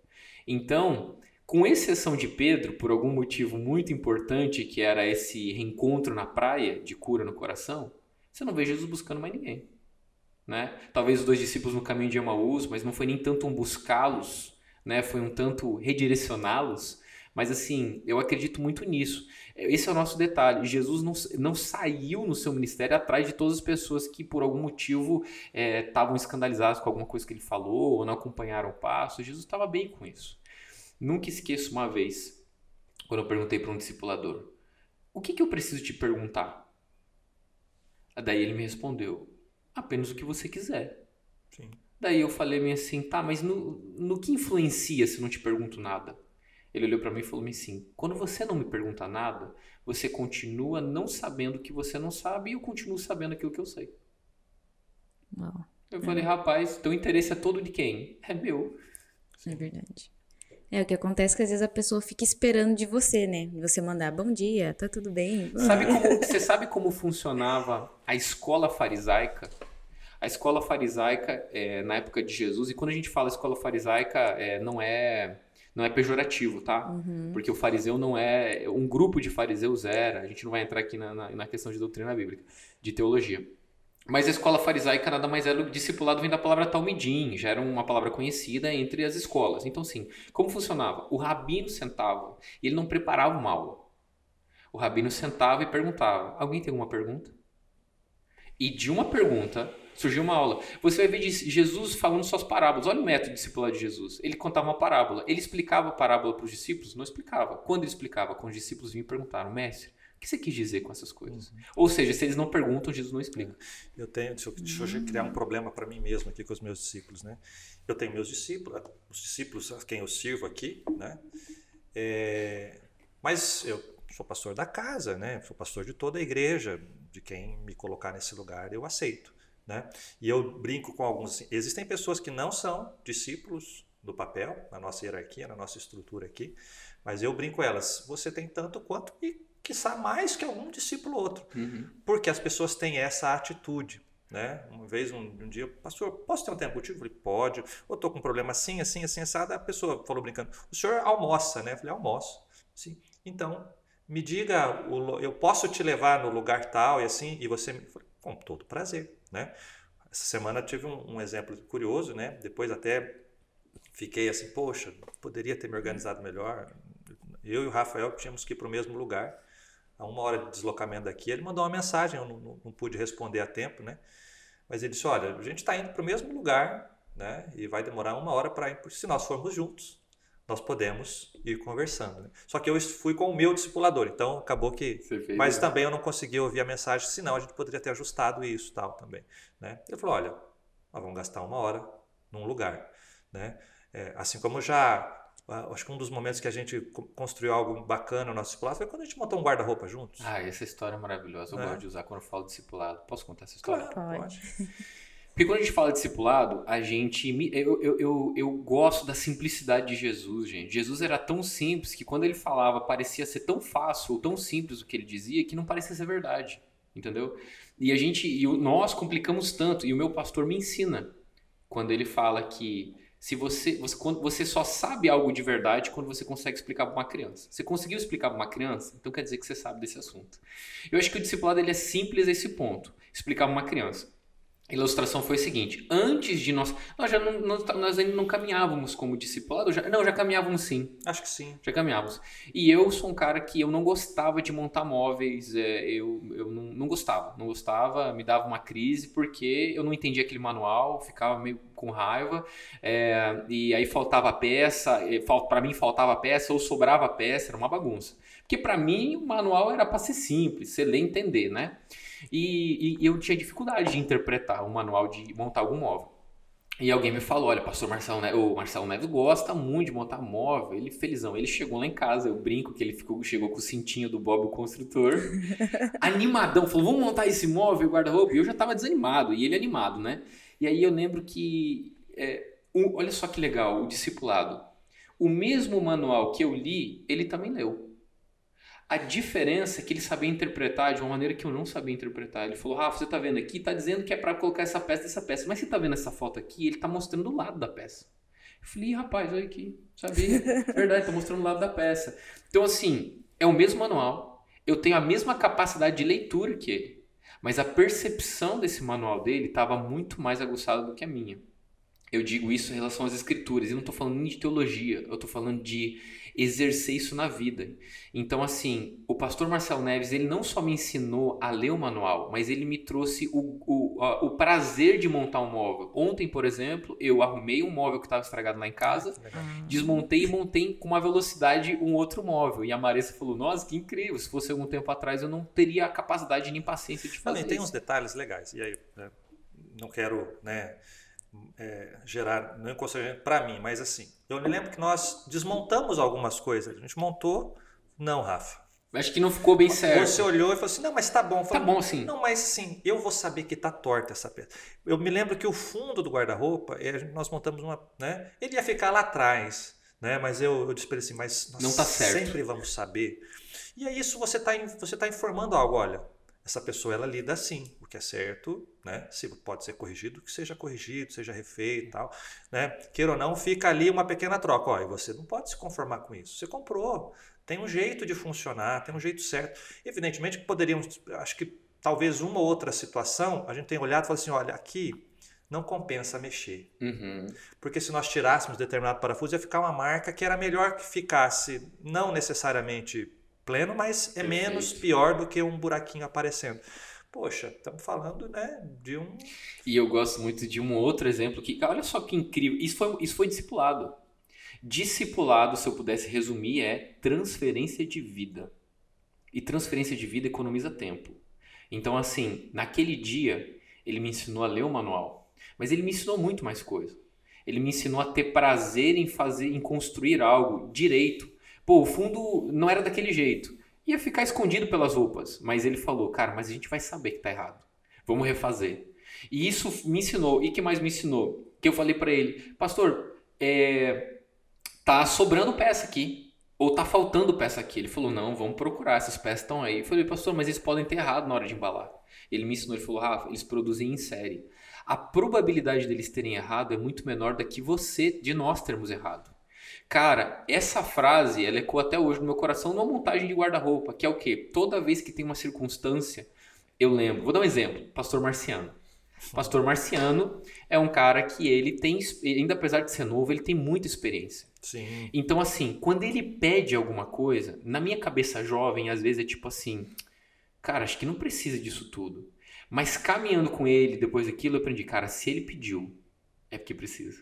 Então, com exceção de Pedro, por algum motivo muito importante, que era esse reencontro na praia de cura no coração, você não vê Jesus buscando mais ninguém. Né? Talvez os dois discípulos no caminho de Emaús, mas não foi nem tanto um buscá-los, né? foi um tanto redirecioná-los. Mas assim, eu acredito muito nisso. Esse é o nosso detalhe. Jesus não, não saiu no seu ministério atrás de todas as pessoas que, por algum motivo, estavam é, escandalizadas com alguma coisa que ele falou ou não acompanharam o passo. Jesus estava bem com isso. Nunca esqueço uma vez, quando eu perguntei para um discipulador: O que, que eu preciso te perguntar? Daí ele me respondeu: Apenas o que você quiser. Sim. Daí eu falei assim: Tá, mas no, no que influencia se eu não te pergunto nada? Ele olhou para mim e falou assim: Quando você não me pergunta nada, você continua não sabendo o que você não sabe e eu continuo sabendo aquilo que eu sei. Não. Eu falei, rapaz, teu interesse é todo de quem? É meu. É verdade. É, o que acontece é que às vezes a pessoa fica esperando de você, né? Você mandar bom dia, tá tudo bem. Sabe como, (laughs) você sabe como funcionava a escola farisaica? A escola farisaica, é, na época de Jesus, e quando a gente fala escola farisaica, é, não é não é pejorativo, tá? Uhum. Porque o fariseu não é. Um grupo de fariseus era. A gente não vai entrar aqui na, na, na questão de doutrina bíblica, de teologia. Mas a escola farisaica nada mais é do que discipulado vem da palavra talmidim, já era uma palavra conhecida entre as escolas. Então, sim, como funcionava? O rabino sentava e ele não preparava uma aula. O rabino sentava e perguntava: Alguém tem alguma pergunta? E de uma pergunta surgiu uma aula. Você vai ver Jesus falando suas parábolas. Olha o método discipular de Jesus. Ele contava uma parábola. Ele explicava a parábola para os discípulos? Não explicava. Quando ele explicava, quando os discípulos vinham e perguntaram: Mestre, que você quis dizer com essas coisas? Uhum. Ou seja, se eles não perguntam, Jesus não explica. Eu tenho, deixa eu, deixa eu criar um problema para mim mesmo aqui com os meus discípulos, né? Eu tenho meus discípulos, os discípulos a quem eu sirvo aqui, né? É, mas eu sou pastor da casa, né? Sou pastor de toda a igreja, de quem me colocar nesse lugar eu aceito, né? E eu brinco com alguns. Assim, existem pessoas que não são discípulos do papel, na nossa hierarquia, na nossa estrutura aqui, mas eu brinco com elas. Você tem tanto quanto e quiçá mais que algum discípulo outro. Uhum. Porque as pessoas têm essa atitude. Né? Uma vez, um, um, dia, pastor, posso ter um tempo contigo? Eu falei, pode. Ou estou com um problema assim, assim, assim, assado. A pessoa falou brincando, o senhor almoça, né? Eu falei, almoço. Sim. Então, me diga, eu posso te levar no lugar tal e assim, e você me falei, com todo prazer, né? Essa semana tive um, um exemplo curioso, né? Depois até fiquei assim, poxa, poderia ter me organizado melhor. Eu e o Rafael tínhamos que ir para o mesmo lugar a uma hora de deslocamento daqui, ele mandou uma mensagem, eu não, não, não pude responder a tempo, né? Mas ele disse, olha, a gente está indo para o mesmo lugar, né? E vai demorar uma hora para ir, se nós formos juntos, nós podemos ir conversando. Né? Só que eu fui com o meu discipulador, então acabou que... Mas né? também eu não consegui ouvir a mensagem, senão a gente poderia ter ajustado isso tal também, né? Ele falou, olha, nós vamos gastar uma hora num lugar, né? É, assim como já Acho que um dos momentos que a gente construiu algo bacana no nosso discipulado foi quando a gente montou um guarda-roupa juntos. Ah, essa história é maravilhosa. Eu é. gosto de usar quando eu falo discipulado. Posso contar essa história? Claro, pode. Porque quando a gente fala discipulado, a gente. Eu, eu, eu, eu gosto da simplicidade de Jesus, gente. Jesus era tão simples que quando ele falava parecia ser tão fácil ou tão simples o que ele dizia que não parecia ser verdade. Entendeu? E a gente. E nós complicamos tanto. E o meu pastor me ensina quando ele fala que se você, você, quando você só sabe algo de verdade quando você consegue explicar para uma criança. Você conseguiu explicar para uma criança, então quer dizer que você sabe desse assunto. Eu acho que o discipulado ele é simples a esse ponto, explicar para uma criança. Ilustração foi o seguinte: antes de nós. Nós já não, nós, nós ainda não caminhávamos como discipulado. Já, não, já caminhávamos sim. Acho que sim. Já caminhávamos. E eu sou um cara que eu não gostava de montar móveis. É, eu eu não, não gostava. Não gostava, me dava uma crise porque eu não entendia aquele manual, ficava meio com raiva. É, e aí faltava peça, para mim faltava peça ou sobrava peça, era uma bagunça. Porque para mim o manual era para ser simples, você ler e entender, né? E, e, eu tinha dificuldade de interpretar um manual de montar algum móvel. E alguém me falou, olha, pastor Marcelo Neves, o Marcelo Neves gosta muito de montar móvel, ele felizão. Ele chegou lá em casa, eu brinco que ele ficou, chegou com o cintinho do Bob o construtor, (laughs) animadão, falou, vamos montar esse móvel, guarda-roupa. E eu já tava desanimado, e ele animado, né? E aí eu lembro que, é, um, olha só que legal, o discipulado. O mesmo manual que eu li, ele também leu. A diferença é que ele sabia interpretar de uma maneira que eu não sabia interpretar. Ele falou: Rafa, você tá vendo aqui? Tá dizendo que é para colocar essa peça dessa peça. Mas você tá vendo essa foto aqui? Ele tá mostrando o lado da peça. Eu falei: rapaz, olha aqui. Sabia? (laughs) Verdade, tá mostrando o lado da peça. Então, assim, é o mesmo manual. Eu tenho a mesma capacidade de leitura que ele. Mas a percepção desse manual dele estava muito mais aguçada do que a minha. Eu digo isso em relação às escrituras. Eu não estou falando nem de teologia. Eu estou falando de exercer isso na vida. Então, assim, o pastor Marcelo Neves, ele não só me ensinou a ler o manual, mas ele me trouxe o, o, a, o prazer de montar um móvel. Ontem, por exemplo, eu arrumei um móvel que estava estragado lá em casa, ah, desmontei e montei com uma velocidade um outro móvel. E a Marissa falou: Nossa, que incrível! Se fosse algum tempo atrás, eu não teria a capacidade nem paciência de fazer. Também tem uns detalhes legais. E aí, né, não quero, né? É, gerar não constrangimento para mim, mas assim, eu me lembro que nós desmontamos algumas coisas. A gente montou, não, Rafa. Acho que não ficou bem certo. Você olhou e falou assim: não, mas tá bom. Falei, tá bom, sim. Não, mas sim, eu vou saber que tá torta essa peça. Eu me lembro que o fundo do guarda-roupa, nós montamos uma. Né, ele ia ficar lá atrás, né, mas eu, eu disse assim: mas nós não tá certo. sempre vamos saber. E é isso, você está você tá informando algo. Olha, essa pessoa ela lida assim, que é certo, né? Se pode ser corrigido, que seja corrigido, seja refeito e tal, né? Queira ou não, fica ali uma pequena troca. Ó, e você não pode se conformar com isso. Você comprou, tem um jeito de funcionar, tem um jeito certo. Evidentemente que poderíamos, acho que talvez uma ou outra situação, a gente tem olhado e falado assim, olha, aqui não compensa mexer. Uhum. Porque se nós tirássemos determinado parafuso, ia ficar uma marca que era melhor que ficasse não necessariamente pleno, mas é Perfeito. menos pior do que um buraquinho aparecendo. Poxa, estamos falando né, de um. E eu gosto muito de um outro exemplo que, olha só que incrível, isso foi, isso foi discipulado. Discipulado, se eu pudesse resumir, é transferência de vida. E transferência de vida economiza tempo. Então, assim, naquele dia, ele me ensinou a ler o manual. Mas ele me ensinou muito mais coisa. Ele me ensinou a ter prazer em fazer, em construir algo direito, Pô, o fundo não era daquele jeito. Ia ficar escondido pelas roupas. Mas ele falou, cara, mas a gente vai saber que tá errado. Vamos refazer. E isso me ensinou. E que mais me ensinou? Que eu falei para ele, pastor, é, tá sobrando peça aqui. Ou tá faltando peça aqui. Ele falou, não, vamos procurar, essas peças estão aí. Eu falei, pastor, mas eles podem ter errado na hora de embalar. Ele me ensinou, ele falou, Rafa, eles produzem em série. A probabilidade deles terem errado é muito menor da que você, de nós, termos errado. Cara, essa frase, ela ecoa até hoje no meu coração numa montagem de guarda-roupa, que é o quê? Toda vez que tem uma circunstância, eu lembro. Vou dar um exemplo. Pastor Marciano. Pastor Marciano é um cara que ele tem, ainda apesar de ser novo, ele tem muita experiência. Sim. Então, assim, quando ele pede alguma coisa, na minha cabeça jovem, às vezes é tipo assim, cara, acho que não precisa disso tudo. Mas caminhando com ele, depois daquilo, eu aprendi, cara, se ele pediu, é porque precisa.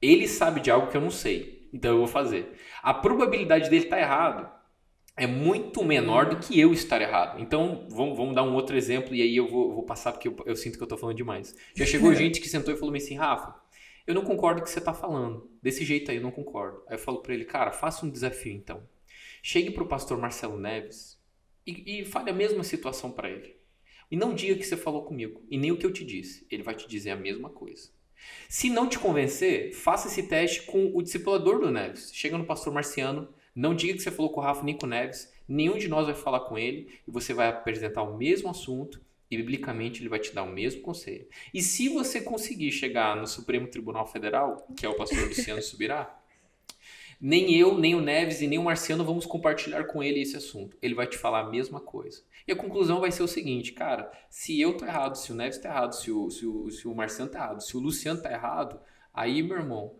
Ele sabe de algo que eu não sei. Então eu vou fazer. A probabilidade dele estar tá errado é muito menor do que eu estar errado. Então, vamos, vamos dar um outro exemplo e aí eu vou, vou passar porque eu, eu, sinto que eu estou falando demais. Já chegou (laughs) gente que sentou e falou assim, Rafa, eu não concordo com o que você está falando. Desse jeito aí eu não concordo. Aí eu falo para ele, cara, faça um desafio então. Chegue para o pastor Marcelo Neves e, e fale a mesma situação para ele. E não diga que você falou comigo e nem o que eu te disse. Ele vai te dizer a mesma coisa. Se não te convencer, faça esse teste com o discipulador do Neves. Chega no pastor Marciano, não diga que você falou com o Rafa nem com o Neves, nenhum de nós vai falar com ele e você vai apresentar o mesmo assunto e biblicamente ele vai te dar o mesmo conselho. E se você conseguir chegar no Supremo Tribunal Federal, que é o pastor Luciano Subirá, nem eu, nem o Neves e nem o Marciano vamos compartilhar com ele esse assunto. Ele vai te falar a mesma coisa. E a conclusão vai ser o seguinte, cara, se eu tô errado, se o Neves tá errado, se o, se o, se o Marciano tá errado, se o Luciano tá errado, aí, meu irmão,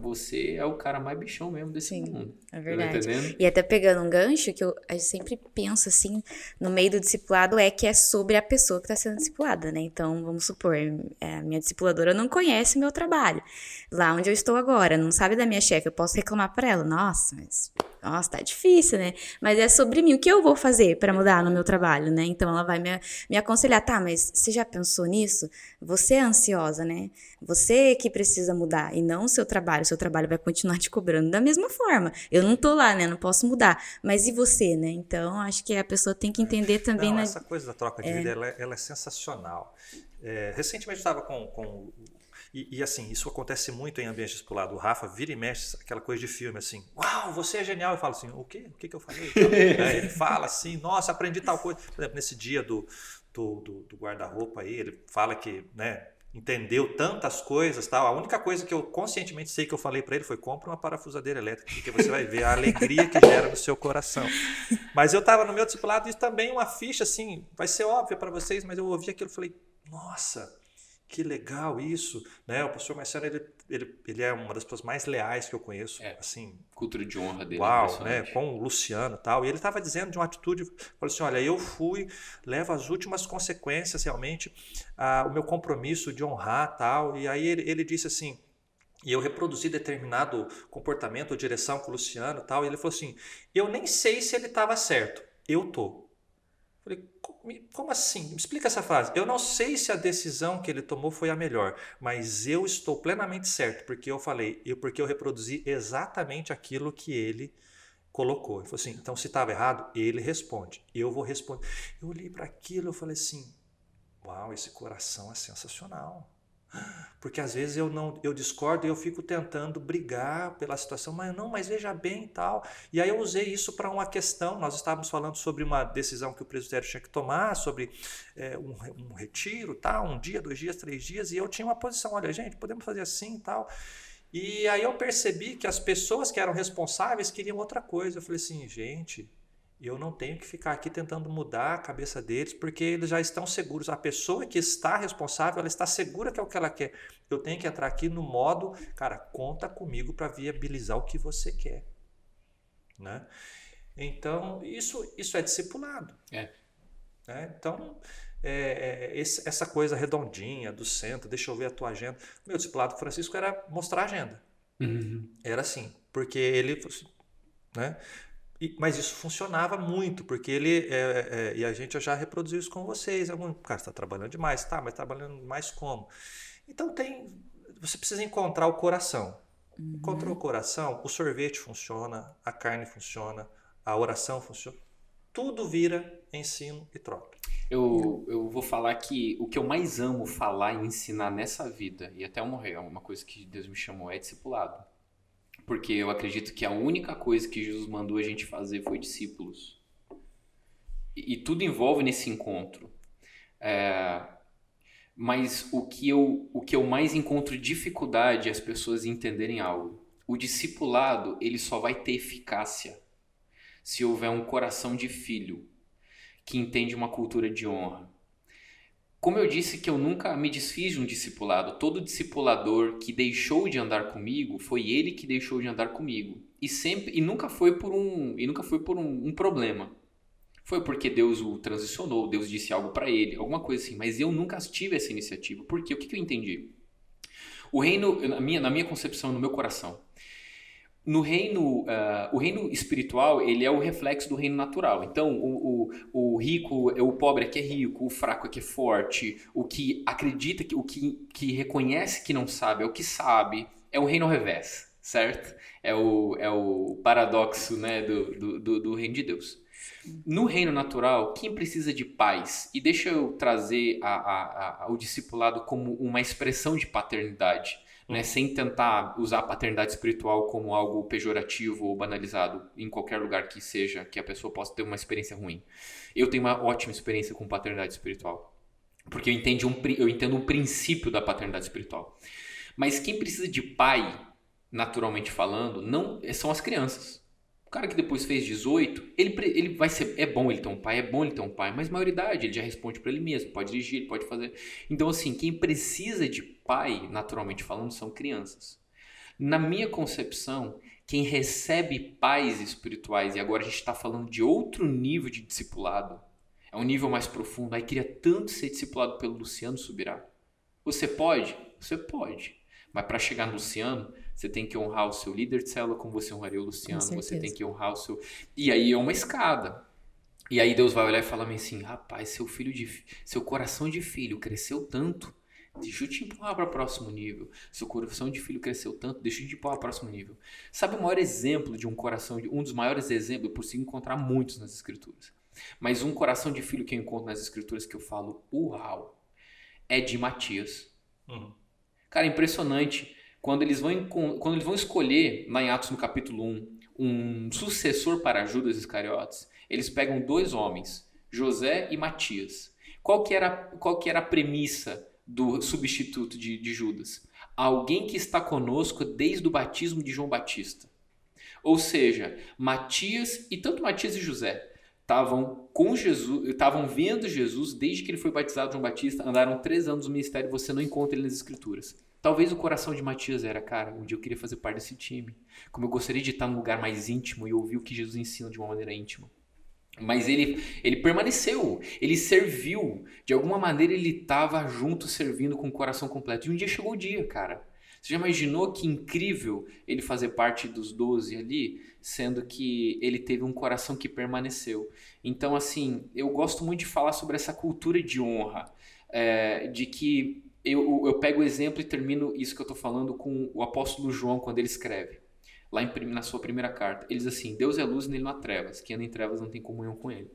você é o cara mais bichão mesmo desse Sim, mundo. É tá verdade. Tá e até pegando um gancho que eu, eu sempre penso assim, no meio do discipulado, é que é sobre a pessoa que está sendo discipulada, né? Então, vamos supor, é, a minha discipuladora não conhece meu trabalho. Lá onde eu estou agora, não sabe da minha chefe, eu posso reclamar para ela. Nossa, mas nossa, tá difícil, né? Mas é sobre mim. O que eu vou fazer para mudar no meu trabalho, né? Então ela vai me, me aconselhar, tá, mas você já pensou nisso? Você é ansiosa, né? Você que precisa mudar e não o seu trabalho. O seu trabalho vai continuar te cobrando da mesma forma. Eu não tô lá, né? Não posso mudar. Mas e você, né? Então acho que a pessoa tem que entender também. Não, na... essa coisa da troca de é... vida, ela, é, ela é sensacional. É, recentemente eu estava com, com e, e, assim, isso acontece muito em ambiente discipulado. O Rafa vira e mexe aquela coisa de filme, assim, uau, você é genial. Eu falo assim, o quê? O que, que eu falei? Aí ele fala assim, nossa, aprendi tal coisa. Por exemplo, nesse dia do, do, do, do guarda-roupa aí, ele fala que, né, entendeu tantas coisas tal. A única coisa que eu conscientemente sei que eu falei para ele foi compra uma parafusadeira elétrica, porque você vai ver a alegria que gera no seu coração. Mas eu estava no meu discipulado e também uma ficha assim, vai ser óbvia para vocês, mas eu ouvi aquilo e falei, nossa, que legal isso, né? O pastor Marcelo, ele, ele, ele é uma das pessoas mais leais que eu conheço, é, assim. Cultura de honra dele. Uau, né? Com o Luciano e tal. E ele estava dizendo de uma atitude, falou assim, olha, eu fui, levo as últimas consequências realmente, a, o meu compromisso de honrar tal. E aí ele, ele disse assim, e eu reproduzi determinado comportamento ou direção com o Luciano tal. E ele falou assim, eu nem sei se ele estava certo, eu tô. Falei, como assim? Me explica essa frase. Eu não sei se a decisão que ele tomou foi a melhor, mas eu estou plenamente certo, porque eu falei, eu, porque eu reproduzi exatamente aquilo que ele colocou. Ele falou assim: então se estava errado, ele responde, eu vou responder. Eu olhei para aquilo e falei assim: uau, esse coração é sensacional. Porque às vezes eu não eu discordo e eu fico tentando brigar pela situação, mas não, mas veja bem e tal. E aí eu usei isso para uma questão. Nós estávamos falando sobre uma decisão que o presbitério tinha que tomar, sobre é, um, um, retiro, tal, um dia, dois dias, três dias, e eu tinha uma posição, olha, gente, podemos fazer assim e tal. E aí eu percebi que as pessoas que eram responsáveis queriam outra coisa. Eu falei assim, gente, e eu não tenho que ficar aqui tentando mudar a cabeça deles, porque eles já estão seguros. A pessoa que está responsável, ela está segura que é o que ela quer. Eu tenho que entrar aqui no modo, cara, conta comigo para viabilizar o que você quer. Né? Então, isso, isso é discipulado. É. Né? Então, é, é, esse, essa coisa redondinha do centro, deixa eu ver a tua agenda. Meu discipulado com Francisco era mostrar a agenda. Uhum. Era assim, porque ele. Né? E, mas isso funcionava muito, porque ele. É, é, e a gente já reproduziu isso com vocês. Algum, cara, está trabalhando demais, tá, mas trabalhando mais como? Então tem. Você precisa encontrar o coração. Uhum. Encontrou o coração, o sorvete funciona, a carne funciona, a oração funciona. Tudo vira ensino e troca. Eu, eu vou falar que o que eu mais amo falar e ensinar nessa vida, e até eu morrer, é uma coisa que Deus me chamou, é discipulado porque eu acredito que a única coisa que Jesus mandou a gente fazer foi discípulos. E, e tudo envolve nesse encontro. É, mas o que, eu, o que eu mais encontro dificuldade é as pessoas entenderem algo. O discipulado ele só vai ter eficácia se houver um coração de filho que entende uma cultura de honra como eu disse que eu nunca me desfiz de um discipulado, todo discipulador que deixou de andar comigo foi ele que deixou de andar comigo. E sempre e nunca foi por um e nunca foi por um, um problema. Foi porque Deus o transicionou, Deus disse algo para ele, alguma coisa assim. Mas eu nunca tive essa iniciativa. Por quê? O que, que eu entendi? O reino, na minha, na minha concepção, no meu coração, no reino, uh, o reino espiritual, ele é o reflexo do reino natural. Então, o, o, o rico, o pobre é que é rico, o fraco é que é forte, o que acredita, que, o que, que reconhece que não sabe é o que sabe. É o reino ao revés, certo? É o, é o paradoxo né, do, do, do reino de Deus. No reino natural, quem precisa de paz? E deixa eu trazer a, a, a, o discipulado como uma expressão de paternidade né, sem tentar usar a paternidade espiritual como algo pejorativo ou banalizado em qualquer lugar que seja, que a pessoa possa ter uma experiência ruim. Eu tenho uma ótima experiência com paternidade espiritual, porque eu entendo um, eu entendo um princípio da paternidade espiritual. Mas quem precisa de pai, naturalmente falando, não são as crianças. O cara que depois fez 18, ele, ele vai ser. É bom ele ter um pai, é bom ele ter um pai, mas maioridade, ele já responde para ele mesmo, pode dirigir, ele pode fazer. Então, assim, quem precisa de pai, naturalmente falando, são crianças. Na minha concepção, quem recebe pais espirituais, e agora a gente está falando de outro nível de discipulado, é um nível mais profundo. Aí queria tanto ser discipulado pelo Luciano Subirá. Você pode? Você pode. Mas para chegar no Luciano, você tem que honrar o seu líder de célula como você honraria o Luciano. Você tem que honrar o seu. E aí é uma escada. E aí Deus vai olhar e falar assim: rapaz, seu filho de. Seu coração de filho cresceu tanto. Deixa eu te empurrar para o próximo nível. Seu coração de filho cresceu tanto, deixa eu te empurrar para o próximo nível. Sabe o maior exemplo de um coração, de, um dos maiores exemplos, eu consigo encontrar muitos nas escrituras. Mas um coração de filho que eu encontro nas escrituras que eu falo, uau, é de Matias. Uhum. Cara, impressionante. Quando eles, vão, quando eles vão escolher, lá em Atos no capítulo 1, um sucessor para Judas Iscariotes, eles pegam dois homens, José e Matias. Qual que era, qual que era a premissa do substituto de, de Judas? Alguém que está conosco desde o batismo de João Batista. Ou seja, Matias e tanto Matias e José estavam com Jesus, estavam vendo Jesus desde que ele foi batizado João Batista, andaram três anos no ministério, você não encontra ele nas escrituras. Talvez o coração de Matias era, cara, um dia eu queria fazer parte desse time. Como eu gostaria de estar num lugar mais íntimo e ouvir o que Jesus ensina de uma maneira íntima. Mas ele, ele permaneceu, ele serviu. De alguma maneira ele estava junto, servindo com o coração completo. E um dia chegou o dia, cara. Você já imaginou que incrível ele fazer parte dos doze ali, sendo que ele teve um coração que permaneceu? Então, assim, eu gosto muito de falar sobre essa cultura de honra, é, de que eu, eu pego o exemplo e termino isso que eu estou falando com o apóstolo João quando ele escreve lá em, na sua primeira carta. Ele diz assim: Deus é luz e nele não há trevas. Quem anda em trevas não tem comunhão com ele.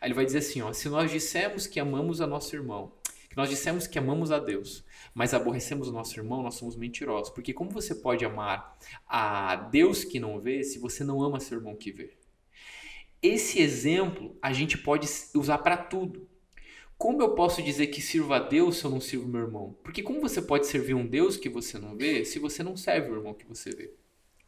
Aí ele vai dizer assim: ó, se nós dissemos que amamos a nosso irmão, que nós dissemos que amamos a Deus, mas aborrecemos o nosso irmão, nós somos mentirosos. Porque como você pode amar a Deus que não vê se você não ama seu irmão que vê? Esse exemplo a gente pode usar para tudo. Como eu posso dizer que sirvo a Deus se eu não sirvo meu irmão? Porque como você pode servir um Deus que você não vê se você não serve o irmão que você vê?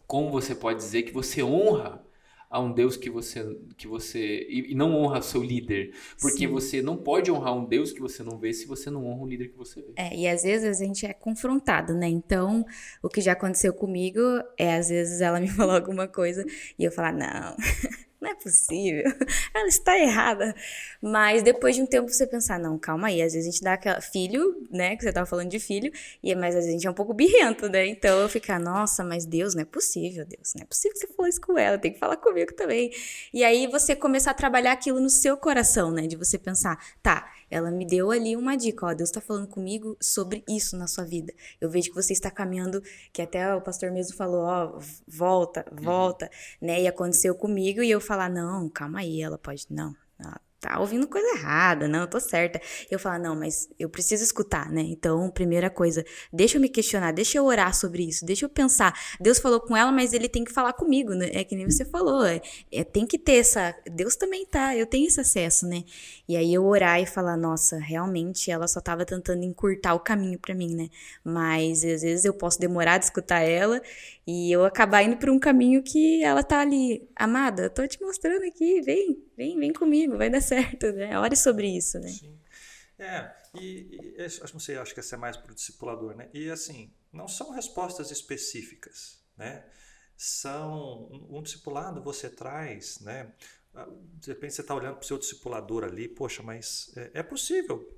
Como você pode dizer que você honra a um Deus que você que você e não honra seu líder, porque Sim. você não pode honrar um Deus que você não vê se você não honra um líder que você vê. É, e às vezes a gente é confrontado, né? Então, o que já aconteceu comigo é às vezes ela me (laughs) falou alguma coisa e eu falar: "Não, (laughs) não é possível, (laughs) ela está errada. Mas depois de um tempo você pensar, não, calma aí, às vezes a gente dá aquela. Filho, né? Que você tava falando de filho, e mas às vezes a gente é um pouco birrento, né? Então eu ficar, nossa, mas Deus, não é possível, Deus, não é possível que você falou isso com ela, tem que falar comigo também. E aí você começar a trabalhar aquilo no seu coração, né? De você pensar, tá, ela me deu ali uma dica, ó, Deus está falando comigo sobre isso na sua vida. Eu vejo que você está caminhando, que até o pastor mesmo falou, ó, volta, volta, uhum. né? E aconteceu comigo e eu falar, não, calma aí, ela pode, não, tá ouvindo coisa errada, não, eu tô certa. Eu falo, não, mas eu preciso escutar, né? Então, primeira coisa, deixa eu me questionar, deixa eu orar sobre isso, deixa eu pensar. Deus falou com ela, mas ele tem que falar comigo, né? É que nem você falou, é, é, tem que ter essa. Deus também tá, eu tenho esse acesso, né? E aí eu orar e falar, nossa, realmente ela só tava tentando encurtar o caminho para mim, né? Mas às vezes eu posso demorar de escutar ela e eu acabar indo por um caminho que ela tá ali, amada, tô te mostrando aqui, vem, vem, vem comigo, vai dar certo, né? Ore sobre isso, né? Sim. É, e, e acho, não sei, acho que essa é mais para o discipulador, né? E assim, não são respostas específicas, né? São um, um discipulado você traz, né? Ah, de repente você está olhando para o seu discipulador ali, poxa, mas é, é possível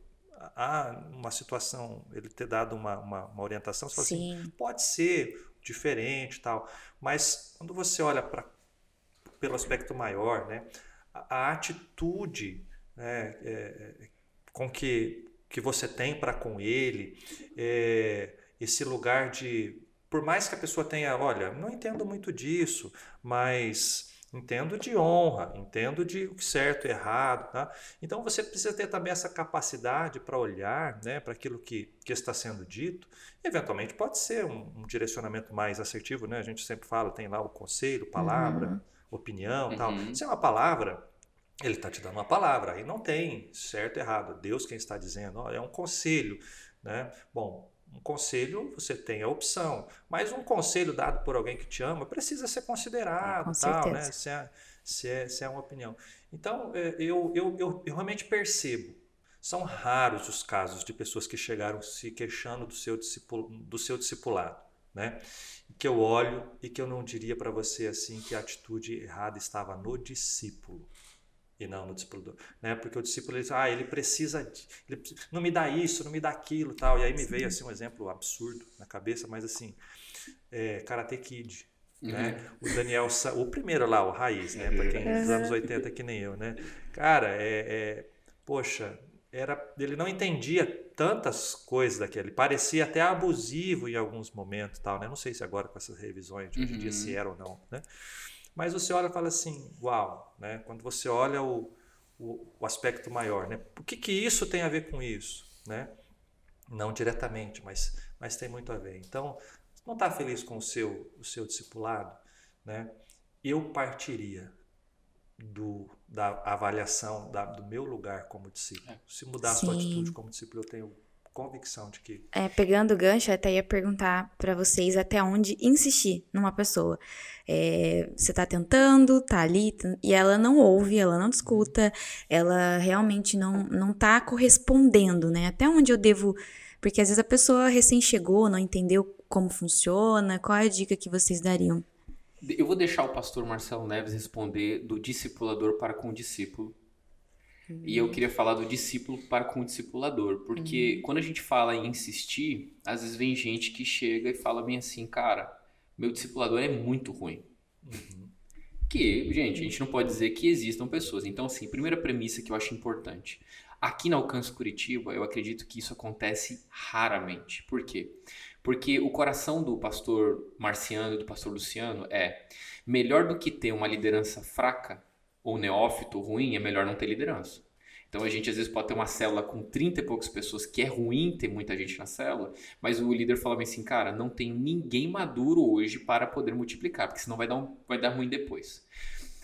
há uma situação, ele ter dado uma, uma, uma orientação, você fala assim, pode ser diferente tal. Mas quando você olha para pelo aspecto maior, né, a, atitude né, é, é, com que, que você tem para com ele, é, esse lugar de, por mais que a pessoa tenha, olha, não entendo muito disso, mas Entendo de honra, entendo de certo e errado. Tá? Então você precisa ter também essa capacidade para olhar né, para aquilo que, que está sendo dito. Eventualmente pode ser um, um, direcionamento mais assertivo, né? A gente sempre fala, tem lá o conselho, palavra, uhum. Opinião uhum. tal. Se é uma palavra, ele está te dando uma palavra, aí não tem certo e errado. Deus quem está dizendo, ó, é um conselho. Né? Bom, um conselho, você tem a opção, mas um conselho dado por alguém que te ama precisa ser considerado, é, tal, né? Se é, se, é, se é uma opinião. Então, é, eu, eu, eu, eu realmente percebo. São raros os casos de pessoas que chegaram se queixando do seu, discipul, do seu discipulado, né? Que eu olho e que eu não diria para você assim que a atitude errada estava no discípulo. e não no discípulo, né? Porque o discípulo ele ah, ele precisa, ele não me dá isso, não me dá aquilo, tal. E aí me veio assim um exemplo absurdo na cabeça, mas assim, é, Karate Kid, uhum. né? O Daniel, o primeiro lá, o raiz, né? Para quem é dos anos 80 que nem eu, né? Cara, é, é poxa, era, ele não entendia tantas coisas daquele, parecia até abusivo em alguns momentos, tal, né? Não sei se agora com essas revisões de hoje em dia se uhum. era ou não, né? Mas você olha e fala assim, uau, né? Quando você olha o, o, o aspecto maior, né? O que, que isso tem a ver com isso, né? Não diretamente, mas, mas tem muito a ver. Então, não está feliz com o seu, o seu discipulado, né? Eu partiria do, da avaliação da, do meu lugar como discípulo. É. Se mudar Sim. a sua atitude como discípulo, eu tenho convicção de que. É, pegando o gancho, até ia perguntar para vocês até onde insistir numa pessoa. É, você tá tentando, tá ali, e ela não ouve, ela não escuta, ela realmente não, não tá correspondendo, né? Até onde eu devo. Porque às vezes a pessoa recém chegou, não entendeu como funciona. Qual é a dica que vocês dariam? Eu vou deixar o pastor Marcelo Neves responder do discipulador para com o discípulo e eu queria falar do discípulo para com o discipulador, porque uhum. quando a gente fala em insistir, às vezes vem gente que chega e fala bem assim, cara, meu discipulador é muito ruim. Uhum. Que, gente, a gente não pode dizer que existam pessoas. Então, assim, primeira premissa que eu acho importante. Aqui na Alcance Curitiba, eu acredito que isso acontece raramente. Por quê? Porque o coração do pastor Marciano e do pastor Luciano é melhor do que ter uma liderança fraca, ou neófito ruim, é melhor não ter liderança. Então a gente às vezes pode ter uma célula com 30 e poucas pessoas que é ruim ter muita gente na célula, mas o líder fala assim, cara, não tem ninguém maduro hoje para poder multiplicar, porque senão vai dar, um, vai dar ruim depois.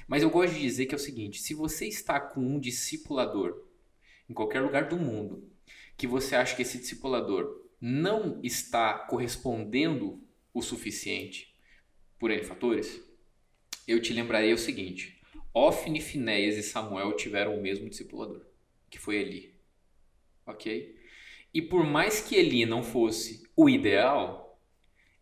Mas eu gosto de dizer que é o seguinte, se você está com um discipulador em qualquer lugar do mundo, que você acha que esse discipulador não está correspondendo o suficiente por N fatores, eu te lembrarei o seguinte, Ofne, Finéias e Samuel tiveram o mesmo discipulador, que foi Eli. Ok? E por mais que Eli não fosse o ideal,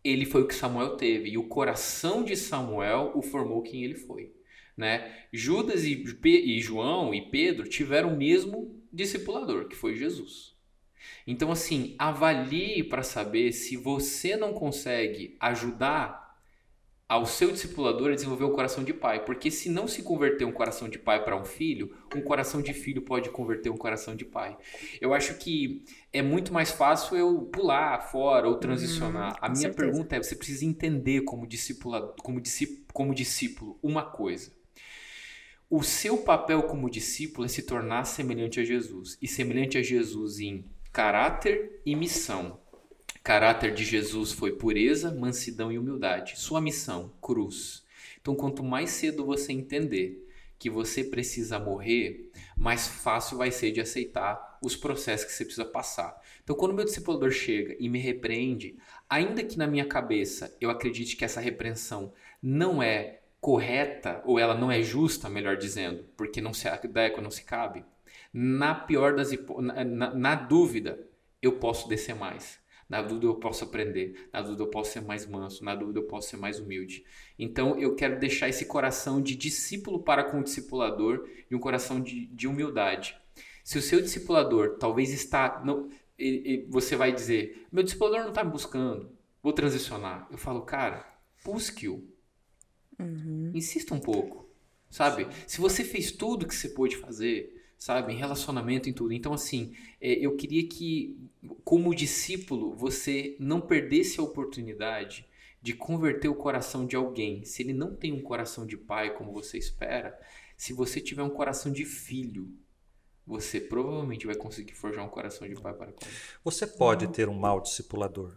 ele foi o que Samuel teve. E o coração de Samuel o formou quem ele foi. Né? Judas e, e João e Pedro tiveram o mesmo discipulador, que foi Jesus. Então, assim, avalie para saber se você não consegue ajudar ao seu discipulador a desenvolver o coração de pai. Porque se não se converter um coração de pai para um filho, um coração de filho pode converter um coração de pai. Eu acho que é muito mais fácil eu pular fora ou transicionar. Hum, a minha certeza. pergunta é: você precisa entender como discípulo, como, discípulo, como discípulo uma coisa. O seu papel como discípulo é se tornar semelhante a Jesus. E semelhante a Jesus em caráter e missão. Caráter de Jesus foi pureza, mansidão e humildade. Sua missão, cruz. Então, quanto mais cedo você entender que você precisa morrer, mais fácil vai ser de aceitar os processos que você precisa passar. Então, quando meu discipulador chega e me repreende, ainda que na minha cabeça eu acredite que essa repreensão não é correta ou ela não é justa, melhor dizendo, porque não se adequa, não se cabe, na pior das na, na, na dúvida, eu posso descer mais. Na dúvida eu posso aprender, na dúvida eu posso ser mais manso, na dúvida eu posso ser mais humilde. Então eu quero deixar esse coração de discípulo para com o discipulador e um coração de, de humildade. Se o seu discipulador talvez está. Não, você vai dizer: meu discipulador não está me buscando, vou transicionar. Eu falo, cara, busque-o. Uhum. Insista um pouco, sabe? Se você fez tudo que você pôde fazer, sabe? Em relacionamento, em tudo. Então, assim, é, eu queria que, como discípulo, você não perdesse a oportunidade de converter o coração de alguém. Se ele não tem um coração de pai como você espera, se você tiver um coração de filho, você provavelmente vai conseguir forjar um coração de pai para com ele. Você pode ter um mau discipulador,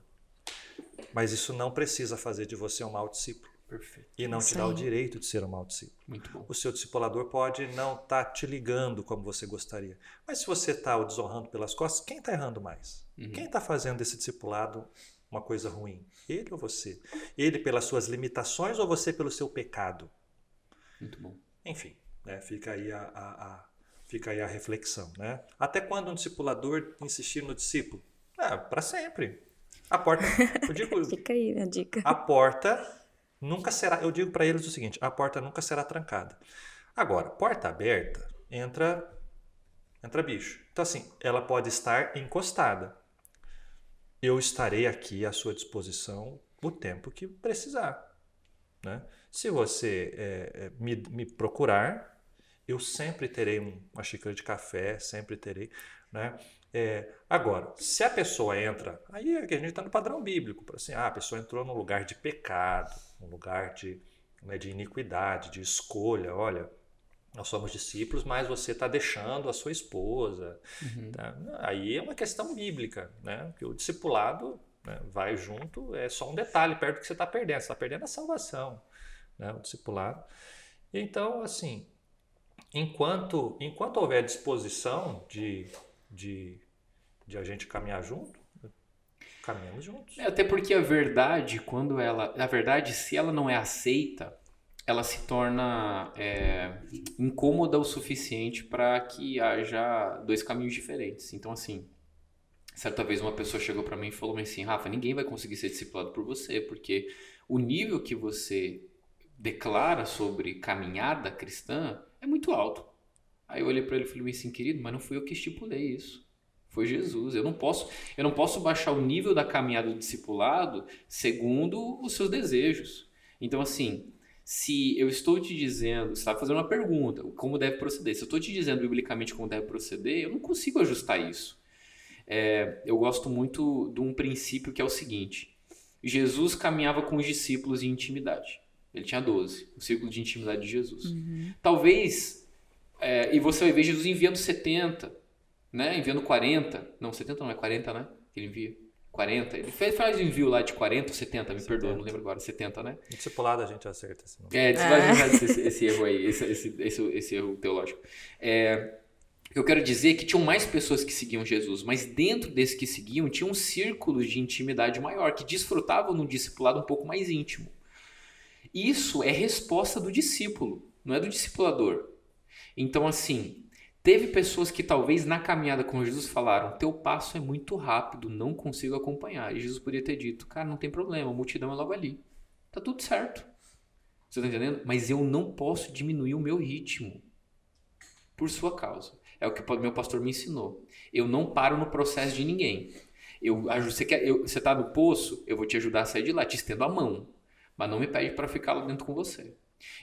mas isso não precisa fazer de você um mau discípulo. Perfeito. E não Isso te dá aí. o direito de ser um mau discípulo. Muito bom. O seu discipulador pode não estar tá te ligando como você gostaria. Mas se você está o desonrando pelas costas, quem está errando mais? Uhum. Quem está fazendo desse discipulado uma coisa ruim? Ele ou você? Ele pelas suas limitações ou você pelo seu pecado? Muito bom. Enfim, né, fica, aí a, a, a, fica aí a reflexão. Né? Até quando um discipulador insistir no discípulo? Ah, para sempre. A porta. Eu digo, (laughs) fica aí a dica. A porta nunca será. Eu digo para eles o seguinte: a porta nunca será trancada. Agora, porta aberta entra entra bicho. Então assim, ela pode estar encostada. Eu estarei aqui à sua disposição o tempo que precisar. Né? Se você é, me, me, procurar, eu sempre terei uma xícara de café, sempre terei. Né? É, agora, se a pessoa entra, aí é a gente está no padrão bíblico, assim, ah, a pessoa entrou num lugar de pecado, um lugar de, né, de iniquidade, de escolha, olha, nós somos discípulos, mas você está deixando a sua esposa. Uhum. Tá? Aí é uma questão bíblica, né? que o discipulado né, vai junto, é só um detalhe perto do que você está perdendo, você está perdendo a salvação, né? o discipulado. Então, assim, enquanto, enquanto houver disposição de, de, de a gente caminhar junto, caminhamos juntos. É, até porque a verdade, quando ela. Na verdade, se ela não é aceita, ela se torna é, incômoda o suficiente para que haja dois caminhos diferentes. Então, assim, certa vez uma pessoa chegou para mim e falou assim: Rafa, ninguém vai conseguir ser discipulado por você, porque o nível que você declara sobre caminhada cristã é muito alto. Aí eu olhei para ele e falei assim, querido, mas não fui eu que estipulei isso. Foi Jesus. Eu não posso, eu não posso baixar o nível da caminhada do discipulado segundo os seus desejos. Então, assim, se eu estou te dizendo, você está fazendo uma pergunta, como deve proceder. Se eu estou te dizendo biblicamente como deve proceder, eu não consigo ajustar isso. É, eu gosto muito de um princípio que é o seguinte: Jesus caminhava com os discípulos em intimidade. Ele tinha 12, o círculo de intimidade de Jesus. Uhum. Talvez, é, e você vai ver Jesus enviando 70, né? enviando 40, não, 70 não é 40, né? Que ele envia. 40. Ele fez, faz um envio lá de 40 ou 70, me 70. perdoa, não lembro agora, 70, né? Discipulado a gente acerta. Assim, é, discipulado a gente acerta esse, esse, erro aí, esse, esse, esse, esse erro teológico. É, eu quero dizer que tinham mais pessoas que seguiam Jesus, mas dentro desses que seguiam, tinham um círculos de intimidade maior, que desfrutavam num discipulado um pouco mais íntimo. Isso é resposta do discípulo, não é do discipulador. Então, assim, Teve pessoas que talvez na caminhada com Jesus falaram: Teu passo é muito rápido, não consigo acompanhar. E Jesus poderia ter dito: Cara, não tem problema, a multidão é logo ali. Tá tudo certo. Você tá entendendo? Mas eu não posso diminuir o meu ritmo por sua causa. É o que o meu pastor me ensinou. Eu não paro no processo de ninguém. Eu, você quer, eu, você tá no poço, eu vou te ajudar a sair de lá, te estendo a mão. Mas não me pede para ficar lá dentro com você.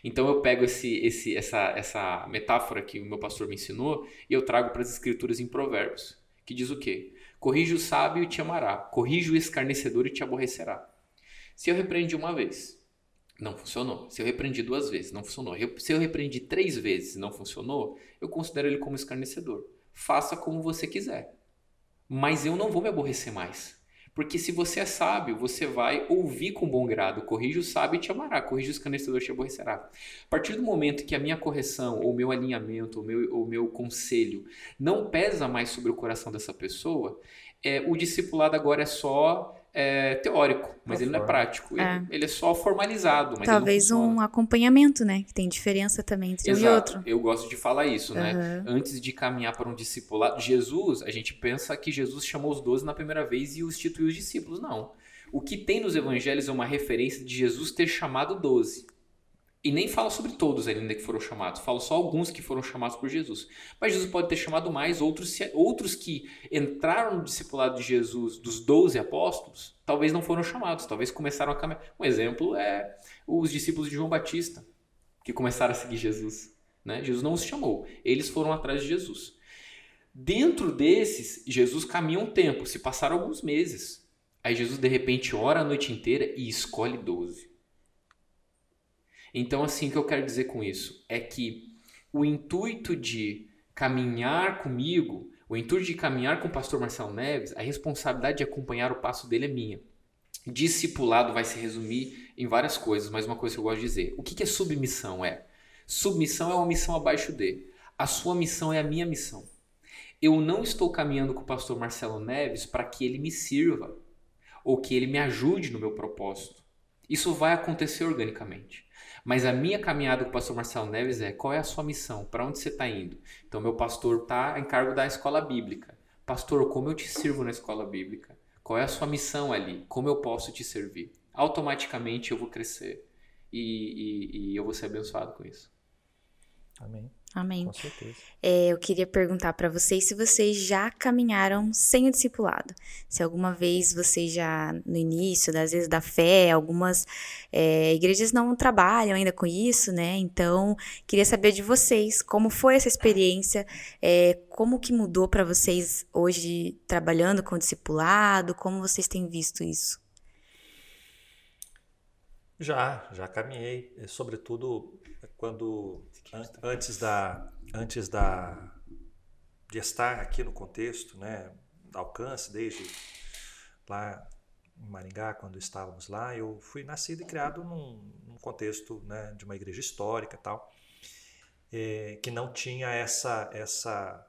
Então eu pego esse, esse, essa, essa metáfora que o meu pastor me ensinou e eu trago para as escrituras em Provérbios, que diz o quê? Corrige o sábio e te amará, corrige o escarnecedor e te aborrecerá. Se eu repreendi uma vez, não funcionou. Se eu repreendi duas vezes, não funcionou. Se eu repreendi três vezes, não funcionou, eu considero ele como escarnecedor. Faça como você quiser. Mas eu não vou me aborrecer mais. Porque se você é sábio, você vai ouvir com bom grado. Corrige o sábio e te amará, corrige o escarnecedor e te aborrecerá. A partir do momento que a minha correção, ou meu alinhamento, ou meu, ou meu conselho não pesa mais sobre o coração dessa pessoa, é, o discipulado agora é só é, teórico, mas ele não é prático. É. Ele, ele, é só formalizado. Talvez um acompanhamento, né? Que tem diferença também entre Exato. um e outro. Eu gosto de falar isso, uhum. né? Antes de caminhar para um discipulado, Jesus, a gente pensa que Jesus chamou os doze na primeira vez e os instituiu os discípulos. Não. O que tem nos evangelhos é uma referência de Jesus ter chamado doze. E nem fala sobre todos ainda que foram chamados, fala só alguns que foram chamados por Jesus. Mas Jesus pode ter chamado mais, outros, outros que entraram no discipulado de Jesus, dos 12 apóstolos, talvez não foram chamados, talvez começaram a caminhar. Um exemplo é os discípulos de João Batista, que começaram a seguir Jesus. Né? Jesus não os chamou, eles foram atrás de Jesus. Dentro desses, Jesus caminha um tempo, se passaram alguns meses. Aí Jesus de repente ora a noite inteira e escolhe 12. Então, assim, o que eu quero dizer com isso é que o intuito de caminhar comigo, o intuito de caminhar com o pastor Marcelo Neves, a responsabilidade de acompanhar o passo dele é minha. Discipulado vai se resumir em várias coisas, mas uma coisa que eu gosto de dizer. O que é submissão? É submissão é uma missão abaixo de. A sua missão é a minha missão. Eu não estou caminhando com o pastor Marcelo Neves para que ele me sirva ou que ele me ajude no meu propósito. Isso vai acontecer organicamente. Mas a minha caminhada com o pastor Marcelo Neves é qual é a sua missão? Para onde você está indo? Então, meu pastor está em cargo da escola bíblica. Pastor, como eu te sirvo na escola bíblica? Qual é a sua missão ali? Como eu posso te servir? Automaticamente eu vou crescer e, e, e eu vou ser abençoado com isso. Amém. Amém. Com certeza. É, eu queria perguntar para vocês se vocês já caminharam sem o discipulado. Se alguma vez vocês já, no início, das vezes da fé, algumas é, igrejas não trabalham ainda com isso, né? Então, queria saber de vocês como foi essa experiência, é, como que mudou para vocês hoje trabalhando com o discipulado, como vocês têm visto isso? Já, já caminhei, sobretudo quando antes da antes da de estar aqui no contexto, né, alcance desde lá em Maringá quando estávamos lá, eu fui nascido e criado num, num contexto né, de uma igreja histórica tal, é, que não tinha essa essa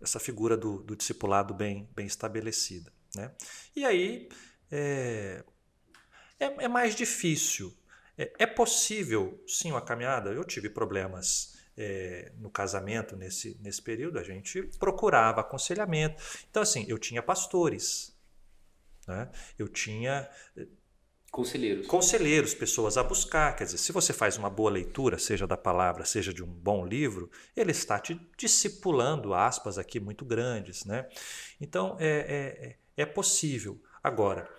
essa figura do, do discipulado bem bem estabelecida, né? E aí é, é, é mais difícil é, é possível, sim, uma caminhada. Eu tive problemas é, no casamento nesse, nesse período, a gente procurava aconselhamento. Então, assim, eu tinha pastores, né? eu tinha. Eh, conselheiros. Conselheiros, pessoas a buscar. Quer dizer, se você faz uma boa leitura, seja da palavra, seja de um bom livro, ele está te discipulando, aspas aqui muito grandes. Né? Então, é, é, é possível. Agora,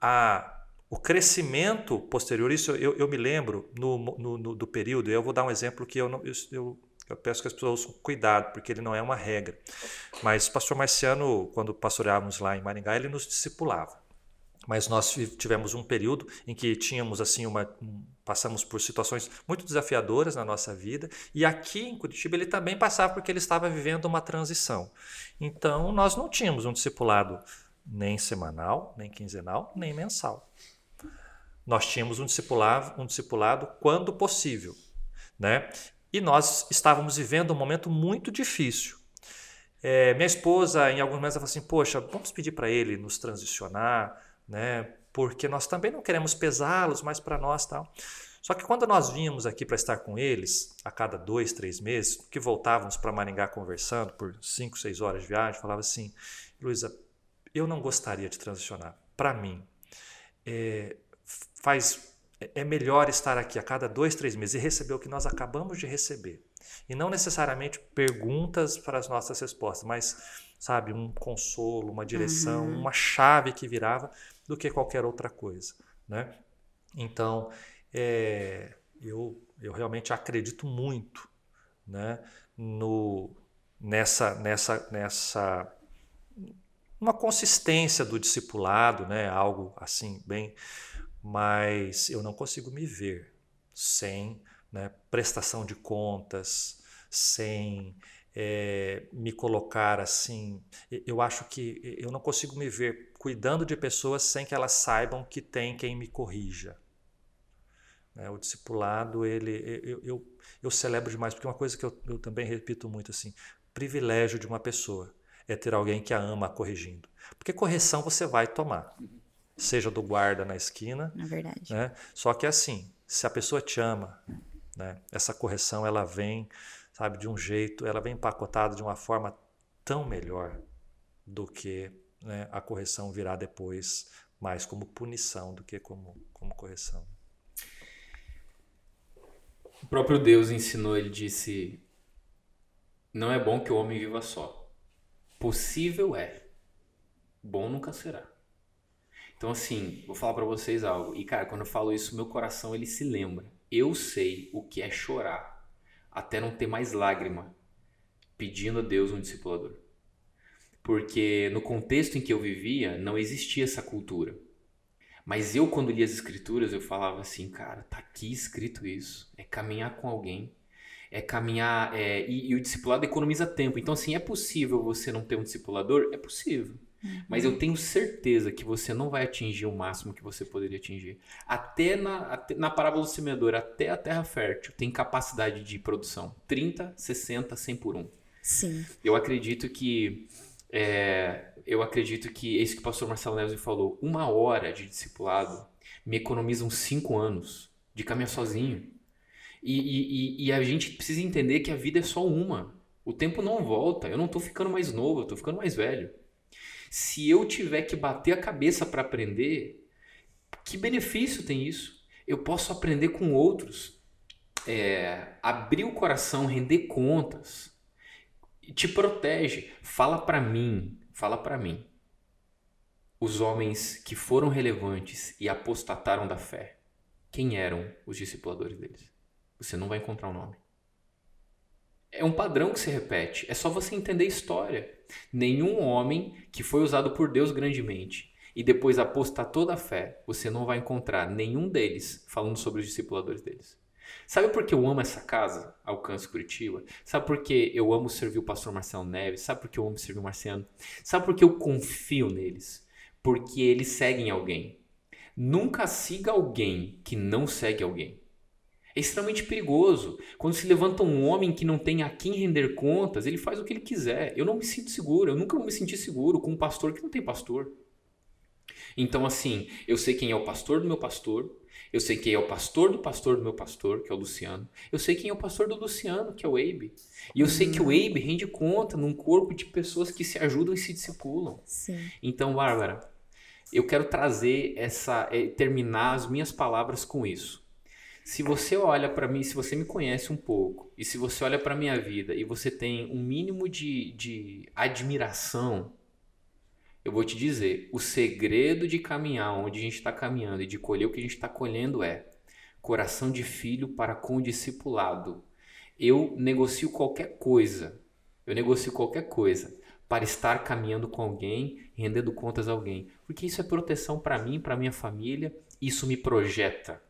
a o crescimento posterior, isso eu, eu me lembro no, no, no, do período, eu vou dar um exemplo que eu, não, eu, eu, eu peço que as pessoas cuidado, porque ele não é uma regra. Mas o pastor Marciano, quando pastoreávamos lá em Maringá, ele nos discipulava. Mas nós tivemos um período em que tínhamos assim uma passamos por situações muito desafiadoras na nossa vida e aqui em Curitiba ele também passava porque ele estava vivendo uma transição. Então nós não tínhamos um discipulado nem semanal, nem quinzenal, nem mensal nós tínhamos um discipulado, um discipulado quando possível, né? E nós estávamos vivendo um momento muito difícil. É, minha esposa, em alguns momentos, ela falou assim: Poxa, vamos pedir para ele nos transicionar, né? Porque nós também não queremos pesá-los, mas para nós tal. Só que quando nós vínhamos aqui para estar com eles, a cada dois, três meses, que voltávamos para Maringá conversando por cinco, seis horas de viagem, falava assim: Luísa, eu não gostaria de transicionar. Para mim, é, faz é melhor estar aqui a cada dois, três meses e receber o que nós acabamos de receber. E não necessariamente perguntas para as nossas respostas, mas, sabe, um consolo, uma direção, uhum. uma chave que virava do que qualquer outra coisa. Né? Então, é, eu, eu realmente acredito muito né, no, nessa, nessa, nessa uma consistência do discipulado, né, algo assim bem mas eu não consigo me ver sem né, prestação de contas, sem é, me colocar assim. Eu acho que eu não consigo me ver cuidando de pessoas sem que elas saibam que tem quem me corrija. Né, o discipulado, ele, eu, eu, eu, celebro demais, porque uma coisa que eu, eu também repito muito assim, privilégio de uma pessoa é ter alguém que a ama corrigindo. Porque correção você vai tomar seja do guarda na esquina. É verdade. Né? Só que assim, se a pessoa te ama, né? essa correção ela vem, sabe, de um jeito, ela vem empacotada de uma forma tão melhor do que né, a correção virá depois mais como punição do que como, como correção. O próprio Deus ensinou, ele disse: Não é bom que o homem viva só. Possível é, bom nunca será. Então, assim, vou falar para vocês algo. E, cara, quando eu falo isso, meu coração ele se lembra. Eu sei o que é chorar até não ter mais lágrima pedindo a Deus um discipulador. Porque no contexto em que eu vivia, não existia essa cultura. Mas eu, quando lia as escrituras, eu falava assim, cara, tá aqui escrito isso. É caminhar com alguém. É caminhar. É, e, e o discipulado economiza tempo. Então, assim, é possível você não ter um discipulador? É possível. Mas eu tenho certeza que você não vai atingir o máximo que você poderia atingir. Até na, até, na parábola do semeador, até a terra fértil tem capacidade de produção. 30, 60, 100 por 1. Sim. Eu acredito que... É, eu acredito que é isso que o pastor Marcelo Neves falou. Uma hora de discipulado me economiza uns 5 anos de caminhar sozinho. E, e, e, a gente precisa entender que a vida é só uma. O tempo não volta. Eu não estou ficando mais novo, eu estou ficando mais velho. Se eu tiver que bater a cabeça para aprender, que benefício tem isso? Eu posso aprender com outros. é, abrir o coração, render contas, te protege. Fala para mim, fala para mim. Os homens que foram relevantes e apostataram da fé, quem eram os discipuladores deles? Você não vai encontrar o um nome. É um padrão que se repete. É só você entender a história. Nenhum homem que foi usado por Deus grandemente e depois apostatou da fé, você não vai encontrar nenhum deles falando sobre os discipuladores deles. Sabe por que eu amo essa casa, Alcance Curitiba? Sabe por que eu amo servir o pastor Marcelo Neves? Sabe por que eu amo servir o Marciano? Sabe por que eu confio neles? Porque eles seguem alguém. Nunca siga alguém que não segue alguém. É extremamente perigoso. Quando se levanta um homem que não tem a quem render contas, ele faz o que ele quiser. Eu não me sinto seguro, eu nunca vou me sentir seguro com um pastor que não tem pastor. Então, assim, eu sei quem é o pastor do meu pastor, eu sei quem é o pastor do pastor do meu pastor, que é o Luciano. Eu sei quem é o pastor do Luciano, que é o Abe. E eu uhum. sei que o uhum. Abe rende conta num corpo de pessoas que se ajudam e se discipulam. Sim. Então, Bárbara, eu quero trazer essa, é, terminar as minhas palavras com isso. Se você olha para mim, se você me conhece um pouco, e se você olha para minha vida e você tem um mínimo de, de admiração, eu vou te dizer, o segredo de caminhar onde a gente está caminhando e de colher o que a gente está colhendo é coração de filho para com o discipulado. Eu negocio qualquer coisa, eu negocio qualquer coisa para estar caminhando com alguém, rendendo contas a alguém, porque isso é proteção para mim, para minha família, isso me projeta.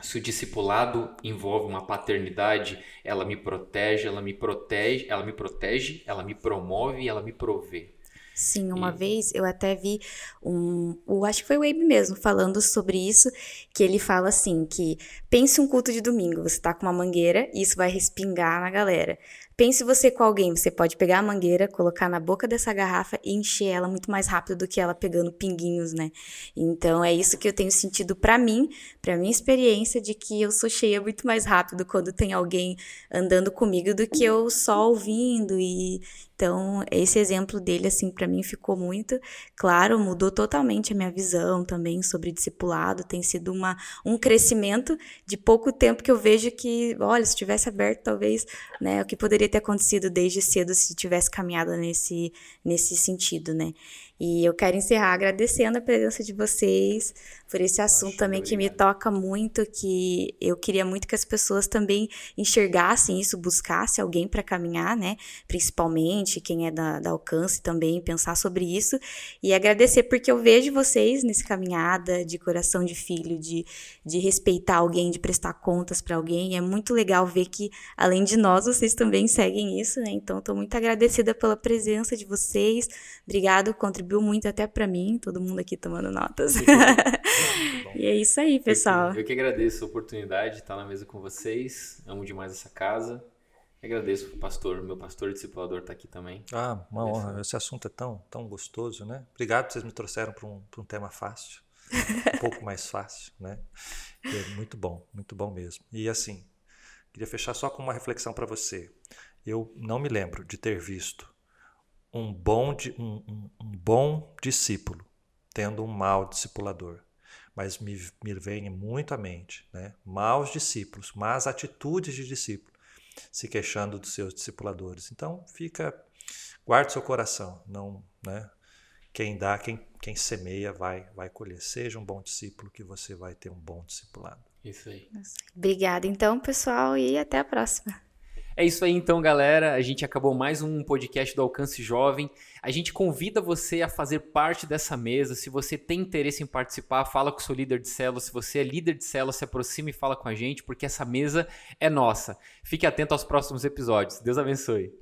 Se o discipulado envolve uma paternidade, ela me protege, ela me protege, ela me protege, ela me promove ela me provê. Sim, uma e... vez eu até vi um, o, acho que foi o Abe mesmo, falando sobre isso, que ele fala assim, que pense um culto de domingo, você tá com uma mangueira e isso vai respingar na galera. Pense você com alguém, você pode pegar a mangueira, colocar na boca dessa garrafa e encher ela muito mais rápido do que ela pegando pinguinhos, né? Então é isso que eu tenho sentido para mim, para minha experiência de que eu sou cheia muito mais rápido quando tem alguém andando comigo do que eu só ouvindo e então, esse exemplo dele, assim, para mim ficou muito claro, mudou totalmente a minha visão também sobre discipulado. Tem sido uma, um crescimento de pouco tempo que eu vejo que, olha, se tivesse aberto, talvez, né, o que poderia ter acontecido desde cedo se tivesse caminhado nesse, nesse sentido, né. E eu quero encerrar agradecendo a presença de vocês por esse assunto Acho também que me toca muito, que eu queria muito que as pessoas também enxergassem isso, buscassem alguém para caminhar, né? Principalmente quem é da, da alcance também, pensar sobre isso. E agradecer porque eu vejo vocês nesse caminhada de coração de filho, de, de respeitar alguém, de prestar contas para alguém. É muito legal ver que, além de nós, vocês também seguem isso, né? Então, estou muito agradecida pela presença de vocês. Obrigado, contribuindo contribuiu muito até para mim, todo mundo aqui tomando notas. (laughs) e é isso aí, pessoal. Eu que, agradeço a oportunidade de estar na mesa com vocês. Amo demais essa casa. agradeço o pastor, meu pastor discipulador está aqui também. Ah, uma honra. Esse assunto é tão, tão gostoso, né? Obrigado vocês me trouxeram para um, um tema fácil. um (laughs) pouco mais fácil, né? É muito bom, muito bom mesmo. E assim, queria fechar só com uma reflexão para você. Eu não me lembro de ter visto um bom, um, um, um bom discípulo tendo um mau discipulador. Mas me, me vem muito à mente, né? maus discípulos, más atitudes de discípulo, se queixando dos seus discipuladores. Então, fica, guarde seu coração, não, né? Quem dá, quem, quem semeia, vai, vai colher. Seja um bom discípulo que você vai ter um bom discipulado. Isso aí. Obrigada, então, pessoal, e até a próxima. É isso aí então, galera. A gente acabou mais um podcast do Alcance Jovem. A gente convida você a fazer parte dessa mesa. Se você tem interesse em participar, fala com o seu líder de célula. Se você é líder de célula, se aproxime e fala com a gente, porque essa mesa é nossa. Fique atento aos próximos episódios. Deus abençoe.